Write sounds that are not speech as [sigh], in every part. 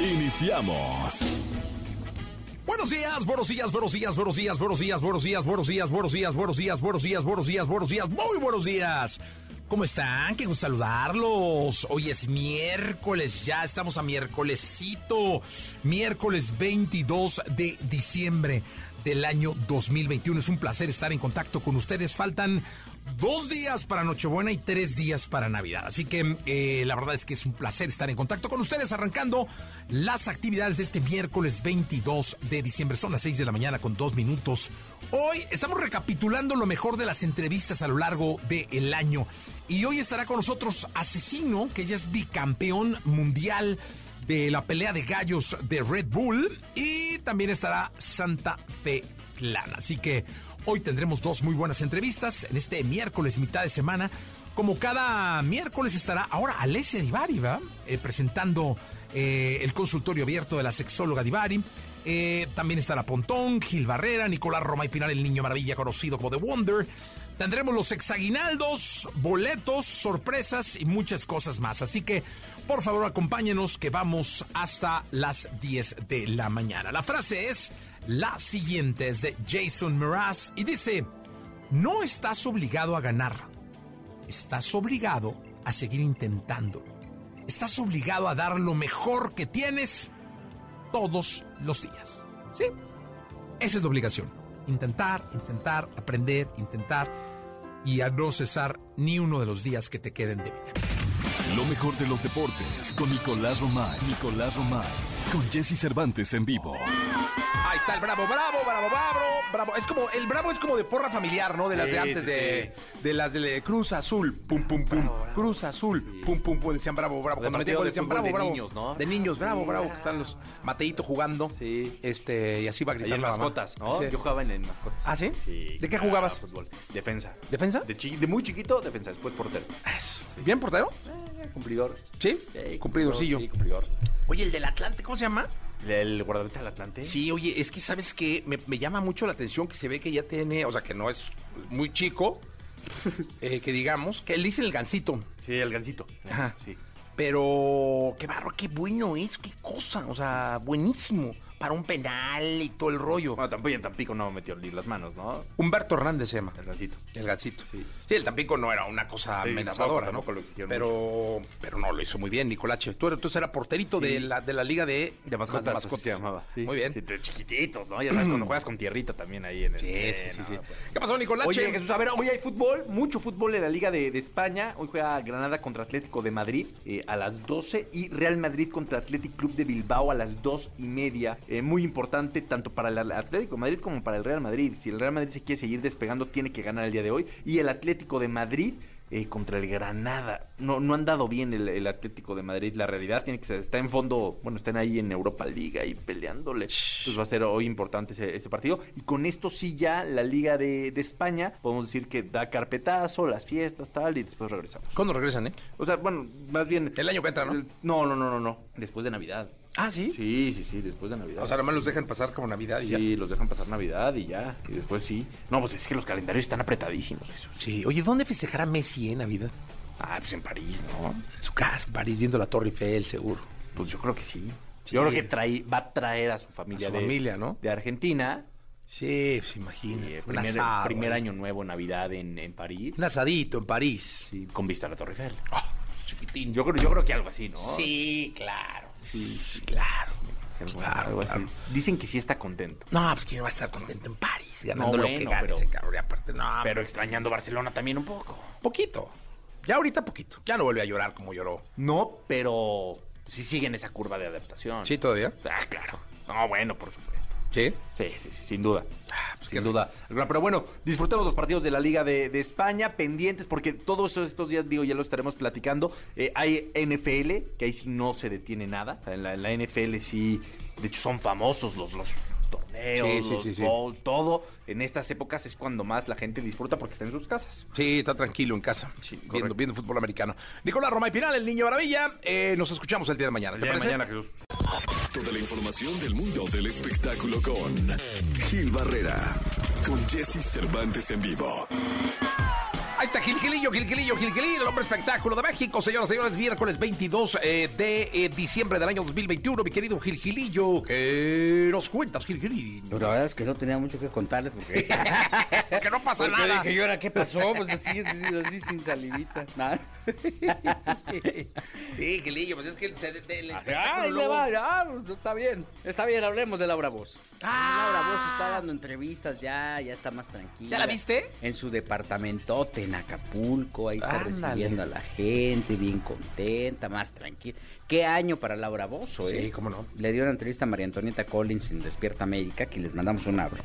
Iniciamos. Buenos días, buenos días, buenos días, buenos días, buenos días, buenos días, buenos días, buenos días, buenos días, buenos días, buenos días, buenos días, muy buenos días. ¿Cómo están? Qué gusto saludarlos. Hoy es miércoles, ya estamos a miércolesito. Miércoles 22 de diciembre del año 2021. Es un placer estar en contacto con ustedes. Faltan dos días para Nochebuena y tres días para Navidad. Así que eh, la verdad es que es un placer estar en contacto con ustedes arrancando las actividades de este miércoles 22 de diciembre. Son las 6 de la mañana con dos minutos. Hoy estamos recapitulando lo mejor de las entrevistas a lo largo del año. Y hoy estará con nosotros Asesino, que ya es bicampeón mundial de la pelea de gallos de Red Bull y también estará Santa Fe Clan. Así que hoy tendremos dos muy buenas entrevistas en este miércoles, mitad de semana. Como cada miércoles estará ahora Alessia Divari, ¿va? Eh, presentando eh, el consultorio abierto de la sexóloga Divari. Eh, también estará Pontón, Gil Barrera, Nicolás Roma y Pinar, el niño maravilla conocido como The Wonder. Tendremos los hexaguinaldos, boletos, sorpresas y muchas cosas más. Así que, por favor, acompáñenos que vamos hasta las 10 de la mañana. La frase es la siguiente, es de Jason Mraz y dice, no estás obligado a ganar, estás obligado a seguir intentándolo. Estás obligado a dar lo mejor que tienes todos los días. ¿Sí? Esa es la obligación. Intentar, intentar, aprender, intentar y a no cesar ni uno de los días que te queden de vida. Lo mejor de los deportes con Nicolás Romay. Nicolás Romay. Con Jesse Cervantes en vivo. Ahí está el bravo, bravo, bravo, bravo, bravo. Es como, el bravo es como de porra familiar, ¿no? De las de antes, sí, de, de las de Cruz Azul, pum, pum, pum. Cruz Azul, pum, pum, pum. Decían bravo, bravo. De Cuando metían partido gol de decían fútbol bravo, de bravo. niños, ¿no? De niños, bravo, Sí. bravo. Que están los Mateito jugando. Sí. Este, y así va Ahí gritando en la mamá. mascotas, ¿no? Sí. Yo jugaba en, en mascotas. ¿Ah, sí? Sí. ¿De qué Ah, jugabas? fútbol. Defensa. ¿Defensa? De, chi- de muy chiquito, defensa. Después portero. Eso. ¿Bien portero? Eh, cumplidor. Sí. Sí, Cumplidorcillo. Sí, cumplidor. Oye, el del Atlante, ¿cómo se llama? El guardameta del Atlante. Sí, oye, es que sabes que me, me llama mucho la atención que se ve que ya tiene, o sea, que no es muy chico, [laughs] eh, que digamos, que él dice el gancito, Sí, el gancito. Ajá. Sí. pero qué barro, qué bueno es, qué cosa, o sea, buenísimo para un penal y todo el rollo. Bueno, tampoco en Tampico no metió ni las manos, ¿no? Humberto Hernández se llama, El gancito. el gancito. Sí. Sí. el Tampico no era una cosa Sí, amenazadora, tampoco, ¿no? tampoco pero, pero no, lo hizo muy bien, Nicolache. Tú, tú eras porterito Sí. de, la, de la liga de, De mascotas. mascotas. Se llamaba. Sí. Muy bien. Sí, de chiquititos, ¿no? Ya sabes, cuando juegas con tierrita también ahí en el. Sí, sí, sí, no, sí. pues. ¿Qué pasó, Nicolache? Oye, Jesús, a ver, hoy hay fútbol, mucho fútbol en la Liga de, de España. Hoy juega Granada contra Atlético de Madrid eh, a las 12 y Real Madrid contra Athletic Club de Bilbao a las 2 y media. Eh, muy importante tanto para el Atlético de Madrid como para el Real Madrid. Si el Real Madrid se quiere seguir despegando, tiene que ganar el día de hoy. Y el Atlético de Madrid eh, contra el Granada. No, no han dado bien el, el Atlético de Madrid. La realidad tiene que ser, está en fondo, bueno, están ahí en Europa League, ahí peleándole. Entonces va a ser hoy importante ese, ese partido. Y con esto sí ya la Liga de, de España, podemos decir que da carpetazo, las fiestas, tal, y después regresamos. ¿Cuándo regresan, eh? O sea, bueno, más bien... El año que entra, ¿no? el- No, no, no, no, no. Después de Navidad. Ah, ¿sí? Sí, sí, sí, después de Navidad. O sea, nomás los dejan pasar como Navidad y ya. Sí, los dejan pasar Navidad y ya. Y después sí. No, pues es que los calendarios están apretadísimos. Eso. Sí. Oye, ¿dónde festejará Messi en Navidad? Ah, pues en París, ¿no? En su casa, en París, viendo la Torre Eiffel, seguro. Pues yo creo que sí. Sí. Yo creo que trae, va a traer a su familia, A su de, familia, ¿no? de Argentina. Sí, se imagina. Y, eh, Un primer, asado, primer eh. año nuevo, Navidad en, en París. Un asadito en París. Sí, con vista a la Torre Eiffel. Ah, chiquitín. Yo creo, yo creo que algo así, ¿no? Sí, claro. Sí, sí, Claro. Dicen que sí está contento. No, pues quién va a estar contento en París, ganando No, lo que gane pero- ese cabrón. Y aparte, no, Pero extrañando Barcelona también un poco. poquito. Ya ahorita poquito. Ya no vuelve a llorar como lloró. No, pero sí siguen esa curva de adaptación. ¿Sí todavía? Ah, claro. No, bueno, por supuesto. Sí. Sí, sí, sí, sin duda. Ah, pues sin duda. Pero bueno, disfrutemos los partidos de la Liga de, de España, pendientes, porque todos estos, estos días, digo, ya lo estaremos platicando. Eh, hay NFL, que ahí sí no se detiene nada. En la, en la NFL sí, de hecho, son famosos los, los torneos, Sí, sí, los sí, todo. En estas épocas es cuando más la gente disfruta porque está en sus casas. Sí, está tranquilo en casa, Sí, viendo, viendo fútbol americano. Nicolás Roma y Pinal, el niño maravilla. Eh, nos escuchamos el día de mañana. ¿Te El día de mañana, Jesús. Toda la información del mundo del espectáculo con Gil Barrera, con Jesse Cervantes en vivo. Está Gilgilillo, Gilgilillo, Gilgilillo, el hombre espectáculo de México. Señoras y señores, miércoles 22 eh, de eh, diciembre del año 2021. Mi querido Gilgilillo, ¿qué nos cuentas, Gilgilillo? Pues la verdad es que no tenía mucho que contarles porque... [laughs] que no pasa porque nada. dije, ¿y ahora qué pasó? Pues así, así, así sin salivita. Nada. [laughs] Sí, Gilillo, pues es que el, el Ay, le va, ya, pues, está bien. Está bien, hablemos de Laura Voz. Laura Voz está dando entrevistas ya, ya está más tranquila. ¿Ya la viste? En su departamentote en Acapulco, ahí está Ándale. recibiendo a la gente, bien contenta, más tranquila. ¿Qué año para Laura Bozo, eh? Sí, cómo no. Le dio una entrevista a María Antonieta Collins en Despierta América, que les mandamos un, abra-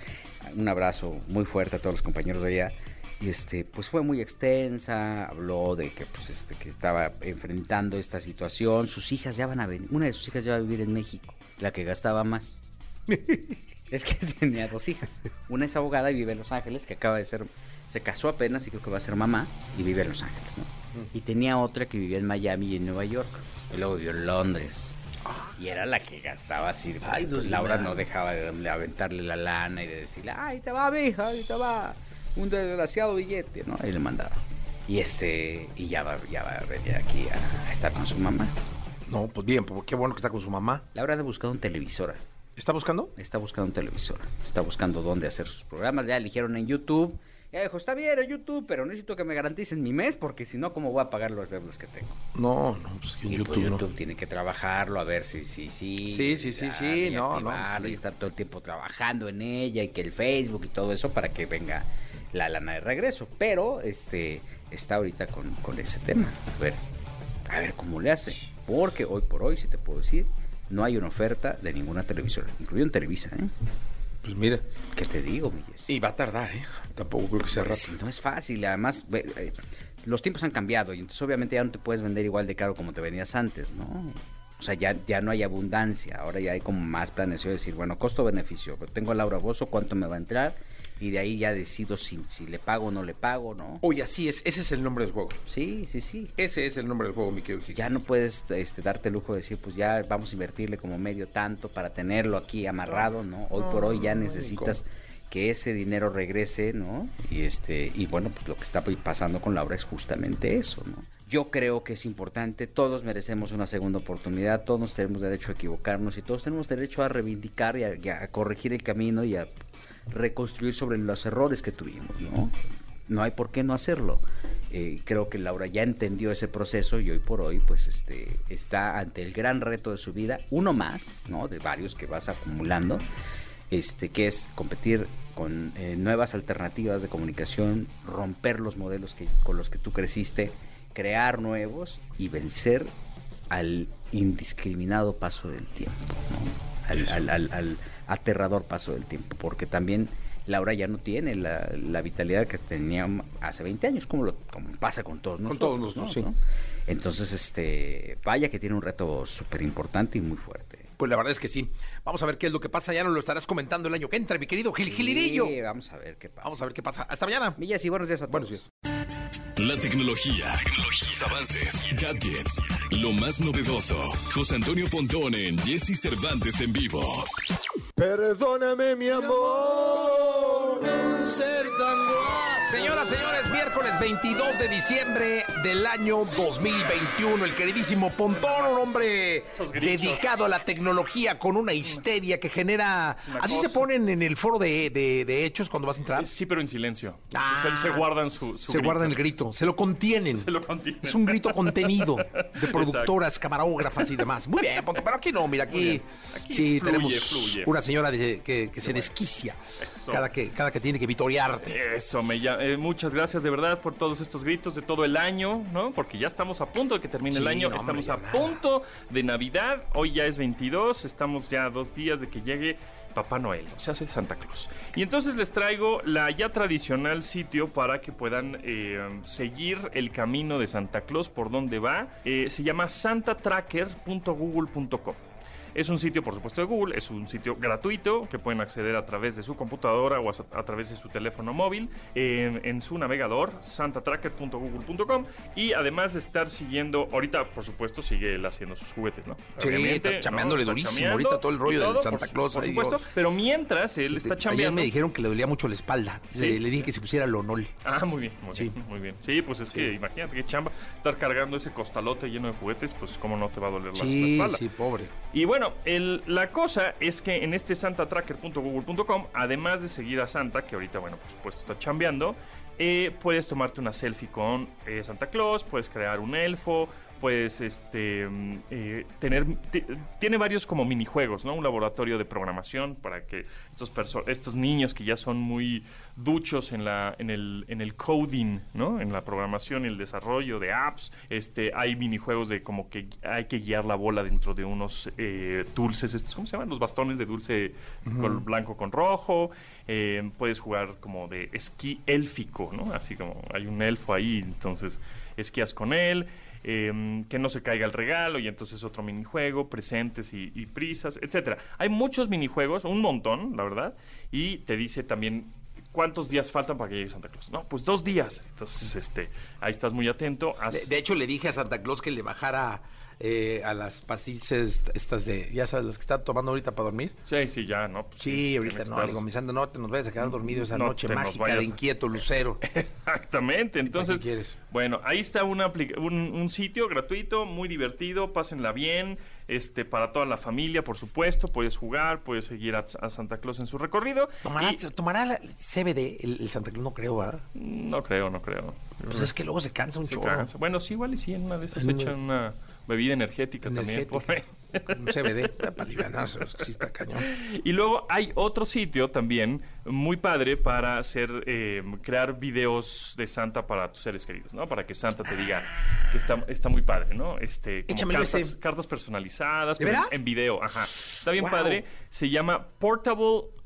un abrazo muy fuerte a todos los compañeros de allá. Y este, pues fue muy extensa, habló de que pues este, que estaba enfrentando esta situación. Sus hijas ya van a venir, una de sus hijas ya va a vivir en México, la que gastaba más. [laughs] Es que [laughs] tenía dos hijas. Una es abogada y vive en Los Ángeles, que acaba de ser, se casó apenas y creo que va a ser mamá y vive en Los Ángeles, ¿no? Y tenía otra que vivía en Miami y en Nueva York. Y luego vivió en Londres. Y era la que gastaba así. Ay, pues, Laura no dejaba de, de aventarle la lana y de decirle, ay, te va, mija, ahí te va. Un desgraciado billete, ¿no? Ahí le mandaba. Y este, y ya va, ya va a venir aquí a, a estar con su mamá. No, pues bien, pues qué bueno que está con su mamá. Laura ha buscado un televisora. ¿Está buscando? Está buscando un televisor. Está buscando dónde hacer sus programas. Ya eligieron en YouTube. Ya dijo, está bien en YouTube, pero necesito que me garanticen mi mes porque si no, ¿cómo voy a pagar los deudas que tengo? No, no, pues que Y YouTube, pues no. YouTube tiene que trabajarlo, a ver si sí, sí. Sí, sí, sí, sí, no, no. Y estar todo el tiempo trabajando en ella y que el Facebook y todo eso para que venga la lana de regreso. Pero este está ahorita con, con ese tema. A ver, a ver cómo le hace. Porque hoy por hoy, si te puedo decir, no hay una oferta de ninguna televisora, incluido en Televisa, ¿eh? Pues mira, ¿Qué te digo, Jessy? y va a tardar, ¿eh? Tampoco creo que sea Pues rápido. sí, no es fácil, además eh, los tiempos han cambiado y entonces obviamente ya no te puedes vender igual de caro como te vendías antes, ¿no? O sea, ya, ya no hay abundancia, ahora ya hay como más planeación de decir, bueno, costo-beneficio, pero tengo a Laura Bozo, ¿cuánto me va a entrar? Y de ahí ya decido si, si le pago o no le pago, ¿no? Oye, así es, ese es el nombre del juego. Sí, sí, sí. Ese es el nombre del juego, mi querido Gil. Ya no puedes este, darte el lujo de decir, pues ya vamos a invertirle como medio tanto para tenerlo aquí amarrado, ¿no? Hoy por hoy ya necesitas que ese dinero regrese, ¿no? Y este y bueno, pues lo que está pasando con Laura es justamente eso, ¿no? Yo creo que es importante, todos merecemos una segunda oportunidad, todos tenemos derecho a equivocarnos y todos tenemos derecho a reivindicar y a, y a corregir el camino y a reconstruir sobre los errores que tuvimos, ¿no? No hay por qué no hacerlo. Eh, creo que Laura ya entendió ese proceso y hoy por hoy, pues, este, está ante el gran reto de su vida, uno más, ¿no? De varios que vas acumulando, este, que es competir con eh, nuevas alternativas de comunicación, romper los modelos que, con los que tú creciste, crear nuevos y vencer al indiscriminado paso del tiempo, ¿no? al, al- al- al aterrador paso del tiempo, porque también Laura ya no tiene la, la vitalidad que tenía hace 20 años, como, lo, como pasa con todos nosotros. todos nosotros, ¿no? sí. ¿no? Entonces, este, vaya que tiene un reto súper importante y muy fuerte. Pues la verdad es que sí. Vamos a ver qué es lo que pasa. Ya nos lo estarás comentando el año que entra, mi querido Gil Gilirillo. Sí, vamos a ver qué pasa. Vamos a ver qué pasa. Hasta mañana. Millas y buenos días a todos. Buenos días. La tecnología, sus avances, gadgets, lo más novedoso. José Antonio Pontón en Jesse Cervantes en vivo. Perdóname, mi amor, ser tan guapo. Señoras, señores, miércoles 22 de diciembre del año 2021. El queridísimo Pontón, un hombre dedicado a la tecnología con una histeria que genera... Así se ponen en el foro de, de- de hechos cuando vas a entrar. Sí, pero en silencio. Ah. se, se guardan su, su se grito. guardan el grito, se lo contienen. Se lo contienen. Es un grito contenido de productoras, camarógrafas y demás. Muy bien, Pontón, pero aquí no, mira, aquí. Aquí sí fluye, tenemos fluye. una señora de- que, que se desquicia Eso. cada que, cada que tiene que vitorearte. Eso, me llama- eh, muchas gracias de verdad por todos estos gritos de todo el año, ¿no? Porque ya estamos a punto de que termine el año, no, estamos a punto de Navidad, hoy ya es 22, estamos ya a dos días de que llegue Papá Noel, se hace Santa Claus. Y entonces les traigo la ya tradicional sitio para que puedan eh, seguir el camino de Santa Claus por donde va. Eh, se llama santatracker.google.com. Es un sitio, por supuesto, de Google, es un sitio gratuito que pueden acceder a través de su computadora o a, a través de su teléfono móvil en, en su navegador, santatracker.google.com. Y además de estar siguiendo, ahorita, por supuesto, sigue él haciendo sus juguetes, ¿no? Sí, está chameándole durísimo chameando ahorita todo el rollo y del todo, Santa por Claus, Por supuesto, Dios. pero mientras él está Ayer chambeando. me dijeron que le dolía mucho la espalda. Sí. Le, le dije que se pusiera lonol. Ah, muy bien, muy Sí. bien, muy bien. Sí, pues es que imagínate qué chamba estar cargando ese costalote lleno de juguetes, pues cómo no te va a doler la, la Sí, espalda. sí, pobre. Y bueno, el- la cosa es que en este santatracker.google.com, además de seguir a Santa, que ahorita, bueno, por supuesto está chambeando, eh, puedes tomarte una selfie con eh, Santa Claus, puedes crear un elfo, puedes este, mm, eh, tener... ti- tiene varios como minijuegos, ¿no? Un laboratorio de programación para que estos, estos niños que ya son muy duchos en, la, en, el, en el coding, ¿no? En la programación y el desarrollo de apps. Este, hay minijuegos de como que hay que guiar la bola dentro de unos eh, dulces, estos, ¿cómo se llaman? Los bastones de dulce con blanco con rojo. Eh, puedes jugar como de esquí élfico, ¿no? Así como hay un elfo ahí, entonces esquías con él. Eh, que no se caiga el regalo y entonces otro minijuego, presentes y, y prisas, etcétera. Hay muchos minijuegos, un montón, la verdad, y te dice también cuántos días faltan para que llegue Santa Claus. No, pues dos días. Entonces, este, ahí estás muy atento. Haz- De, de hecho, le dije a Santa Claus que le bajara eh, a las pastillas estas de, ya sabes, las que está tomando ahorita para dormir. Sí, sí, ya, ¿no? Pues Sí, ahorita no, le digo, mi Santa, no te nos vayas a quedar dormido esa No noche mágica de inquieto lucero. [laughs] Exactamente, entonces, qué quieres? bueno, ahí está una un, un sitio gratuito, muy divertido, pásenla bien, este, para toda la familia, por supuesto, puedes jugar, puedes seguir a, a Santa Claus en su recorrido. ¿Tomará, y- ¿Tomará la CBD el, el Santa Claus? No creo, ¿verdad? no creo, no creo. Pues es que luego se cansa un Se chorro. cansa. Bueno, sí, igual y sí, en una de esas echan una bebida energética, también. por. Con un CBD. Que sí está cañón. [laughs] Y luego hay otro sitio también muy padre para hacer eh, crear videos de Santa para tus seres queridos, ¿no? Para que Santa te diga que está, está muy padre, ¿no? Este, como cartas, ese. cartas personalizadas, ¿De en- video, ajá. Está bien Wow. padre. Se llama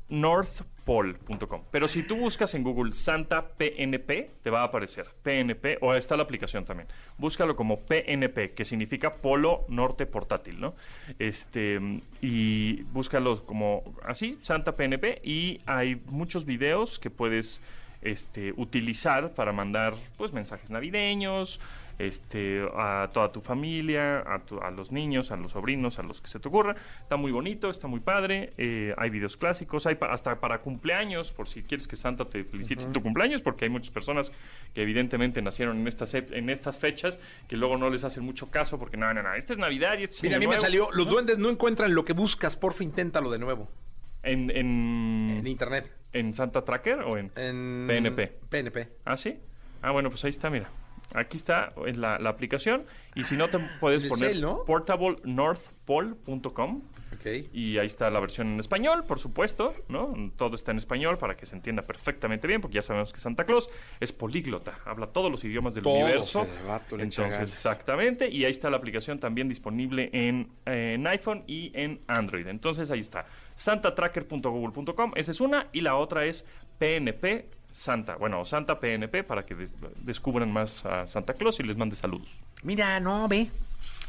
portablenorthpole.com. Pero si tú buscas en Google Santa PNP, te va a aparecer PNP o está la aplicación también. Búscalo como PNP, que significa Polo Norte Portátil, ¿no? Este y búscalo como así, Santa PNP y hay muchos videos que puedes este, utilizar para mandar pues mensajes navideños este, a toda tu familia, a, tu- a los niños, a los sobrinos, a los que se te ocurra. Está muy bonito, está muy padre. eh, hay videos clásicos, hay pa- hasta para cumpleaños, por si quieres que Santa te felicite en tu cumpleaños, porque hay muchas personas que evidentemente nacieron en estas, en estas fechas que luego no les hacen mucho caso porque no, no, no, esta es Navidad y esto es Mira, a mí me Nuevo". salió, los duendes no encuentran lo que buscas, porfa, inténtalo de nuevo. En, en, En internet. ¿En Santa Tracker o en...? En PNP. PNP. ¿Ah, sí? Ah, bueno, pues ahí está, mira. Aquí está la, la aplicación. Y si no, te puedes El poner cel, ¿no? portablenorthpole.com. Y ahí está la versión en español, por supuesto, ¿no? Todo está en español para que se entienda perfectamente bien, porque ya sabemos que Santa Claus es políglota, habla todos los idiomas del universo. Entonces, exactamente, y ahí está la aplicación también disponible en, eh, en iPhone y en Android. Entonces, ahí está, santatracker.google.com, esa es una, y la otra es PNP Santa, bueno, Santa PNP para que des- descubran más a Santa Claus y les mande saludos. Mira, no, ve.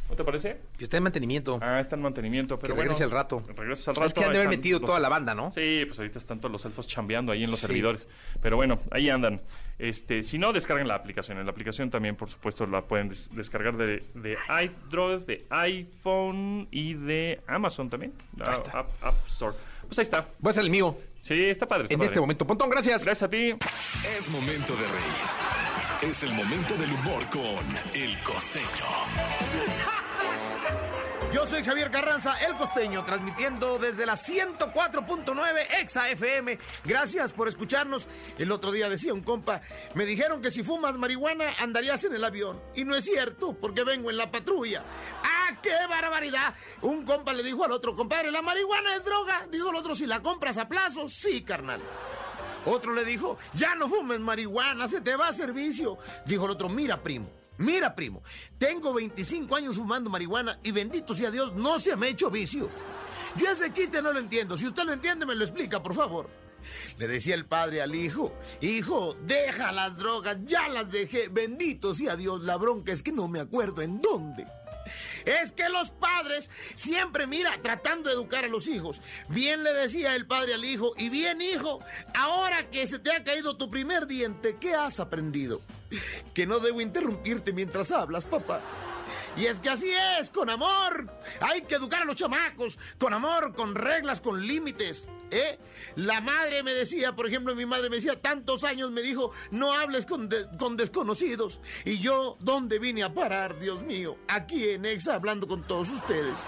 ¿No te parece? Que está en mantenimiento. Ah, está en mantenimiento, pero que regrese bueno, al rato. Regresas al rato. Es que han de haber metido los- toda la banda, ¿no? Sí, pues ahorita están todos los elfos chambeando ahí en los Sí. servidores. Pero bueno, ahí andan. Este, si no, descarguen la aplicación. En la aplicación también, por supuesto, la pueden des- descargar de, de iDroid, de iPhone y de Amazon también. La Ahí está. App, App Store. Pues ahí está. Voy a ser el mío Sí, está padre. está en padre. este momento. Pontón, gracias. Gracias a ti. Es momento de reír. Es el momento del humor con El Costeño. Yo soy Javier Carranza, el costeño, transmitiendo desde la 104.9 Exa FM. Gracias por escucharnos. El otro día decía un compa, me dijeron que si fumas marihuana andarías en el avión. Y no es cierto, porque vengo en la patrulla. ¡Ah, qué barbaridad! Un compa le dijo al otro, compadre, ¿la marihuana es droga? Dijo el otro, si la compras a plazo, sí, carnal. Otro le dijo, ya no fumes marihuana, se te va a servicio. Dijo el otro, mira, primo. Mira, primo, tengo 25 años fumando marihuana y bendito sea Dios, no se me ha hecho vicio. Yo ese chiste no lo entiendo. Si usted lo entiende, me lo explica, por favor. Le decía el padre al hijo, hijo, deja las drogas, ya las dejé. Bendito sea Dios, la bronca es que no me acuerdo en dónde. Es que los padres siempre, mira, tratando de educar a los hijos. Bien le decía el padre al hijo, y bien hijo, ahora que se te ha caído tu primer diente, ¿qué has aprendido? Que no debo interrumpirte mientras hablas, papá. Y es que así es, con amor. Hay que educar a los chamacos, con amor, con reglas, con límites. ¿eh? La madre me decía, por ejemplo, mi madre me decía, tantos años me dijo, no hables con, con desconocidos. Y yo, ¿dónde vine a parar, Dios mío? Aquí en Exa, hablando con todos ustedes.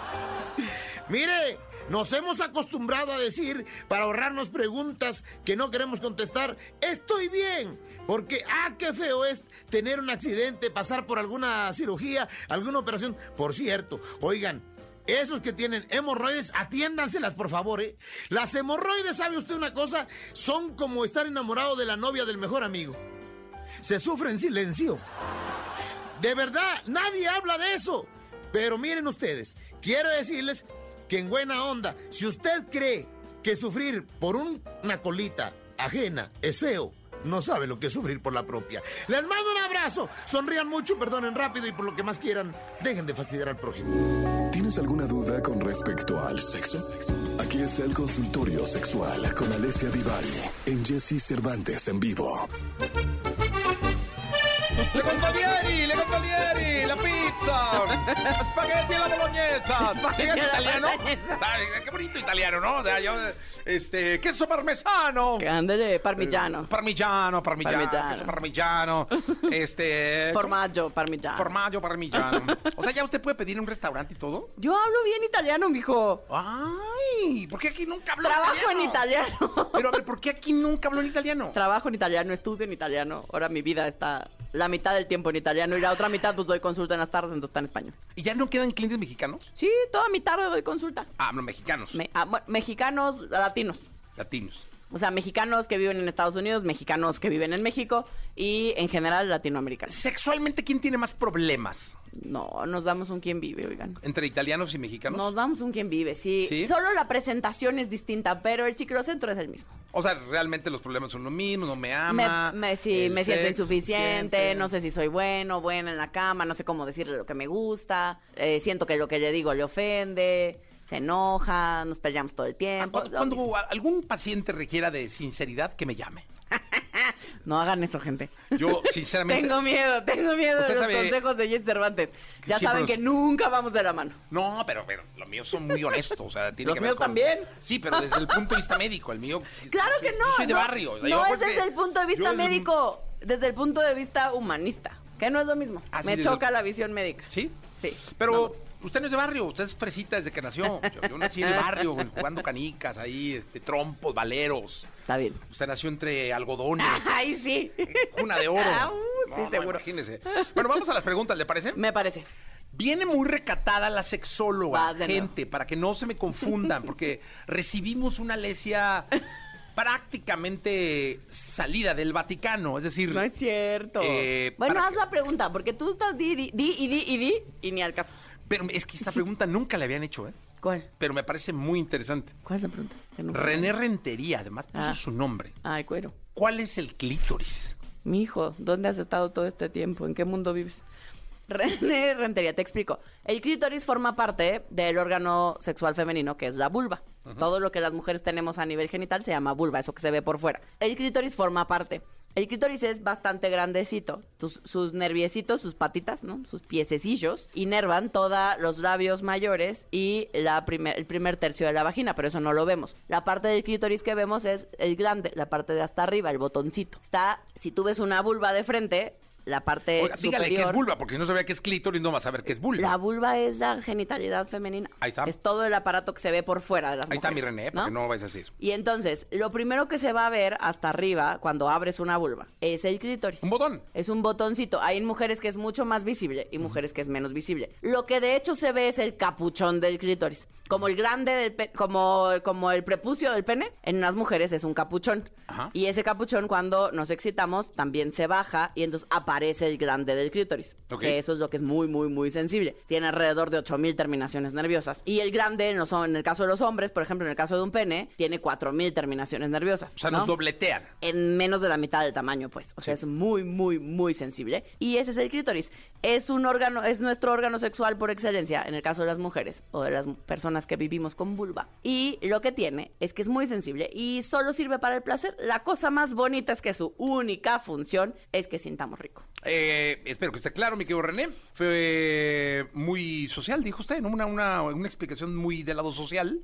Mire, nos hemos acostumbrado a decir, para ahorrarnos preguntas que no queremos contestar, estoy bien, porque, ah, qué feo es tener un accidente, pasar por alguna cirugía, alguna operación. Por cierto, oigan, esos que tienen hemorroides, atiéndanselas, por favor, ¿eh? Las hemorroides, ¿sabe usted una cosa? Son como estar enamorado de la novia del mejor amigo. Se sufre en silencio. De verdad, nadie habla de eso. Pero miren ustedes, quiero decirles que en buena onda, si usted cree que sufrir por un- una colita ajena es feo, no sabe lo que es sufrir por la propia. Les mando un abrazo, sonrían mucho, perdonen rápido y por lo que más quieran, dejen de fastidiar al prójimo. ¿Tienes alguna duda con respecto al sexo? Aquí está el consultorio sexual con Alessia Divari en Jesse Cervantes en vivo. Le convalieri, le convalieri, la pizza, spaghetti alla bolognesa. ¿Sigue en italiano? Ay, Qué bonito italiano, ¿no? O sea, yo, este, queso parmesano. Ándale, parmigiano. Parmigiano, parmigiano, Parmigiano. queso parmigiano, este... Formaggio, parmigiano. Formaggio parmigiano. O sea, ya usted puede pedir en un restaurante y todo. Yo hablo bien italiano, mijo. Ay, ¿por qué aquí nunca habló Trabajo en italiano. Pero a ver, ¿por qué aquí nunca habló en italiano? Trabajo en italiano, estudio en italiano. Ahora mi vida está la mitad del tiempo en italiano y la otra mitad pues doy consulta en las tardes, entonces está en español. ¿Y ya no quedan clientes mexicanos? Sí, toda mi tarde doy consulta. Ah, no, mexicanos. Me- ah, bueno, mexicanos, latinos. Latinos. O sea, mexicanos que viven en Estados Unidos, mexicanos que viven en México y en general latinoamericanos. Sexualmente, ¿quién tiene más problemas? No, nos damos un quien vive, oigan. ¿Entre italianos y mexicanos? Nos damos un quien vive, sí. ¿Sí? Solo la presentación es distinta, pero el chiclocentro es el mismo. O sea, realmente los problemas son los mismos, no me Me, ama. me- sí, el me siento insuficiente, suficiente. no sé si soy bueno, buena en la cama, no sé cómo decirle lo que me gusta, eh, siento que lo que le digo le ofende, se enoja, nos peleamos todo el Ah, tiempo. cu- Cuando algún paciente requiera de sinceridad, que me llame. [laughs] No hagan eso, gente. Yo, [laughs] sinceramente. tengo miedo, tengo miedo de los sabe- consejos de Jess Cervantes. Ya Sí, saben que nunca vamos de la mano. No, pero, pero los míos son muy honestos. O sea, tiene Los que ver míos con- también. Sí, pero desde el punto de vista médico, el mío. [laughs] Claro yo que no. Yo soy de no, barrio. No, Yo, es pues, desde que- el punto de vista desde médico, desde el punto de vista humanista, que no es lo mismo. Ah, sí, Me choca la visión médica. ¿Sí? Sí. Pero usted no es de barrio, usted es fresita desde que nació. Yo, yo nací en el barrio, [laughs] jugando canicas ahí, este, trompos, valeros. Está bien. Usted nació entre algodones. [laughs] Ay, sí. Cuna de oro. [laughs] Ah, uh, sí, No, seguro. imagínese. Bueno, vamos a las preguntas, ¿le parece? Me parece. Viene muy recatada la sexóloga, gente, para que no se me confundan, porque [laughs] recibimos una lesia prácticamente salida del Vaticano, es decir, No es cierto. Eh, bueno, haz que- la pregunta, porque tú estás di, di, di y di y di y ni al caso. pero es que esta pregunta nunca le habían hecho, ¿eh? ¿Cuál? Pero me parece muy interesante. ¿Cuál es la pregunta? René Rentería, además puso Ah. su nombre. Ay, cuero. ¿Cuál es el clítoris? Mi hijo, ¿dónde has estado todo este tiempo? ¿En qué mundo vives? [laughs] René Rentería, te explico. El clítoris forma parte del órgano sexual femenino, que es la vulva. Todo lo que las mujeres tenemos a nivel genital se llama vulva, eso que se ve por fuera. El clítoris forma parte. El clítoris es bastante grandecito. Sus nerviecitos, sus patitas, ¿no? Sus piececillos, inervan todos los labios mayores y el primer tercio de la vagina, pero eso no lo vemos. La parte del clítoris que vemos es el glande, la parte de hasta arriba, el botoncito. Está, si tú ves una vulva de frente, la parte Oiga, dígale superior... que es vulva, porque si no sabía que es clítoris, no va a saber que es vulva. La vulva es la genitalidad femenina. Ahí está. Es todo el aparato que se ve por fuera de las Ahí está mi mujeres, René, porque no, lo vais a decir. Y entonces, lo primero que se va a ver hasta arriba cuando abres una vulva es el clítoris. Un botón. Es un botoncito. Hay mujeres que es mucho más visible y mujeres que es menos visible. Lo que de hecho se ve es el capuchón del clítoris. Como el grande del pe- como, como el prepucio del pene, en las mujeres es un capuchón. Ajá. Y ese capuchón, cuando nos excitamos, también se baja y entonces aparece el glande del clítoris. Que eso es lo que es muy, muy, muy sensible. Tiene alrededor de 8000 terminaciones nerviosas. Y el glande, en, los, en el caso de los hombres, por ejemplo, en el caso de un pene, tiene 4000 terminaciones nerviosas. O sea, ¿no? nos dobletean. en menos de la mitad del tamaño, pues. O sea, es muy, muy, muy sensible. Y ese es el clítoris. Es un órgano, es nuestro órgano sexual por excelencia, en el caso de las mujeres o de las personas que vivimos con vulva. Y lo que tiene es que es muy sensible y solo sirve para el placer. La cosa más bonita es que su única función es que sintamos rico. Eh, espero que esté claro, mi querido René. Fue muy social, dijo usted, ¿no? Una, una, una explicación muy del lado social.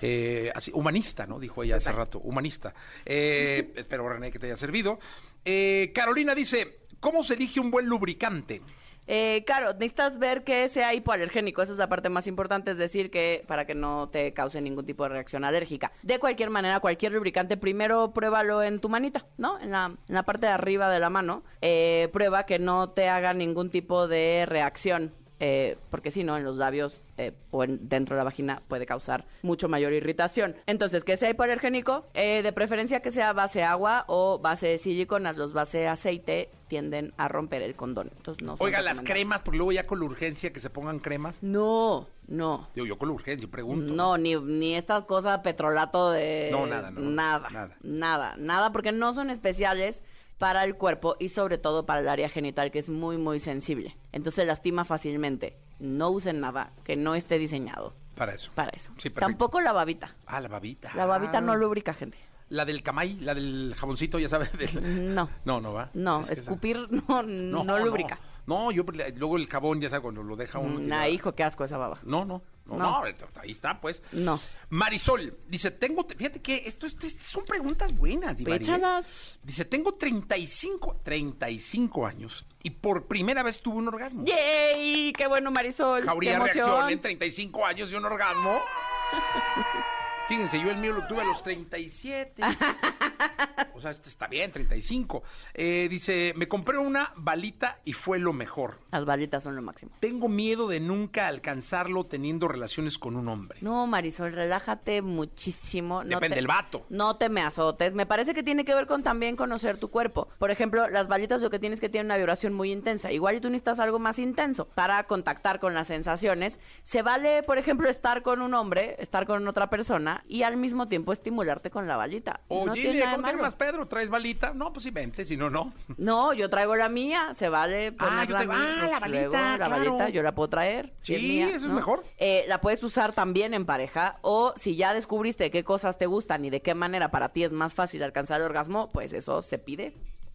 Eh, así, humanista, ¿no? Dijo ella hace rato, humanista. Eh, [laughs] espero, René, que te haya servido. Eh, Carolina dice, ¿cómo se elige un buen lubricante? Eh, claro, necesitas ver que sea hipoalergénico. Esa es la parte más importante, es decir, que para que no te cause ningún tipo de reacción alérgica. De cualquier manera, cualquier lubricante, primero pruébalo en tu manita, ¿no? En la, en la parte de arriba de la mano. Eh, prueba que no te haga ningún tipo de reacción. Eh, porque si no, en los labios eh, o en- dentro de la vagina puede causar mucho mayor irritación. Entonces, que sea hipoalergénico, eh, de preferencia que sea base agua o base de siliconas. Los base aceite tienden a romper el condón. Entonces, no Oiga, las cremas, porque luego ya con la urgencia que se pongan cremas. No, no. Digo, yo con la urgencia, pregunto. No, ni, ni esta cosa petrolato de... No, nada, no, Nada, nada. nada, nada, porque no son especiales para el cuerpo y sobre todo para el área genital, que es muy, muy sensible. Entonces lastima fácilmente. No usen nada que no esté diseñado Para eso. para eso. Sí. Tampoco la babita. Ah, la babita. La babita Ah. no lubrica, gente. La del camay, la del jaboncito, ya sabes. del- [laughs] No. No, no va. No, Es escupir [laughs] no, no, lubrica. No, yo luego el jabón, ya sabes, cuando lo deja uno. Mm, tirado. ah, hijo, qué asco esa baba. No, no, no, No. no, ahí está, pues. No. Marisol dice, tengo, fíjate que esto, esto- son preguntas buenas, Divari. Dice, tengo 35, 35 años y por primera vez tuve un orgasmo. ¡Yay! ¡Qué bueno, Marisol! Jauría reacción en 35 años de un orgasmo. [laughs] Fíjense, yo el mío lo tuve a los 37. [laughs] O sea, este está bien, 35. Eh, dice, me compré una balita y fue lo mejor. Las balitas son lo máximo. Tengo miedo de nunca alcanzarlo teniendo relaciones con un hombre. No, Marisol, relájate muchísimo. No Depende del vato. No te me azotes. Me parece que tiene que ver con también conocer tu cuerpo. Por ejemplo, las balitas lo que tienes que tienen una vibración muy intensa. Igual y tú necesitas algo más intenso para contactar con las sensaciones. Se vale, por ejemplo, estar con un hombre, estar con otra persona y al mismo tiempo estimularte con la balita. O no tiene dile, nada de ¿cómo te malo. llamas, Pedro? ¿Traes balita? No, pues sí, vente, si no, no. No, yo traigo la mía, se vale Ah, yo la traigo- ah, pues, la balita, luego la claro. balita yo la puedo traer. es Sí, mía, eso es mejor. Eh, la puedes usar también en pareja o si ya descubriste qué cosas te gustan y de qué manera para ti es más fácil alcanzar el orgasmo, pues eso se pide.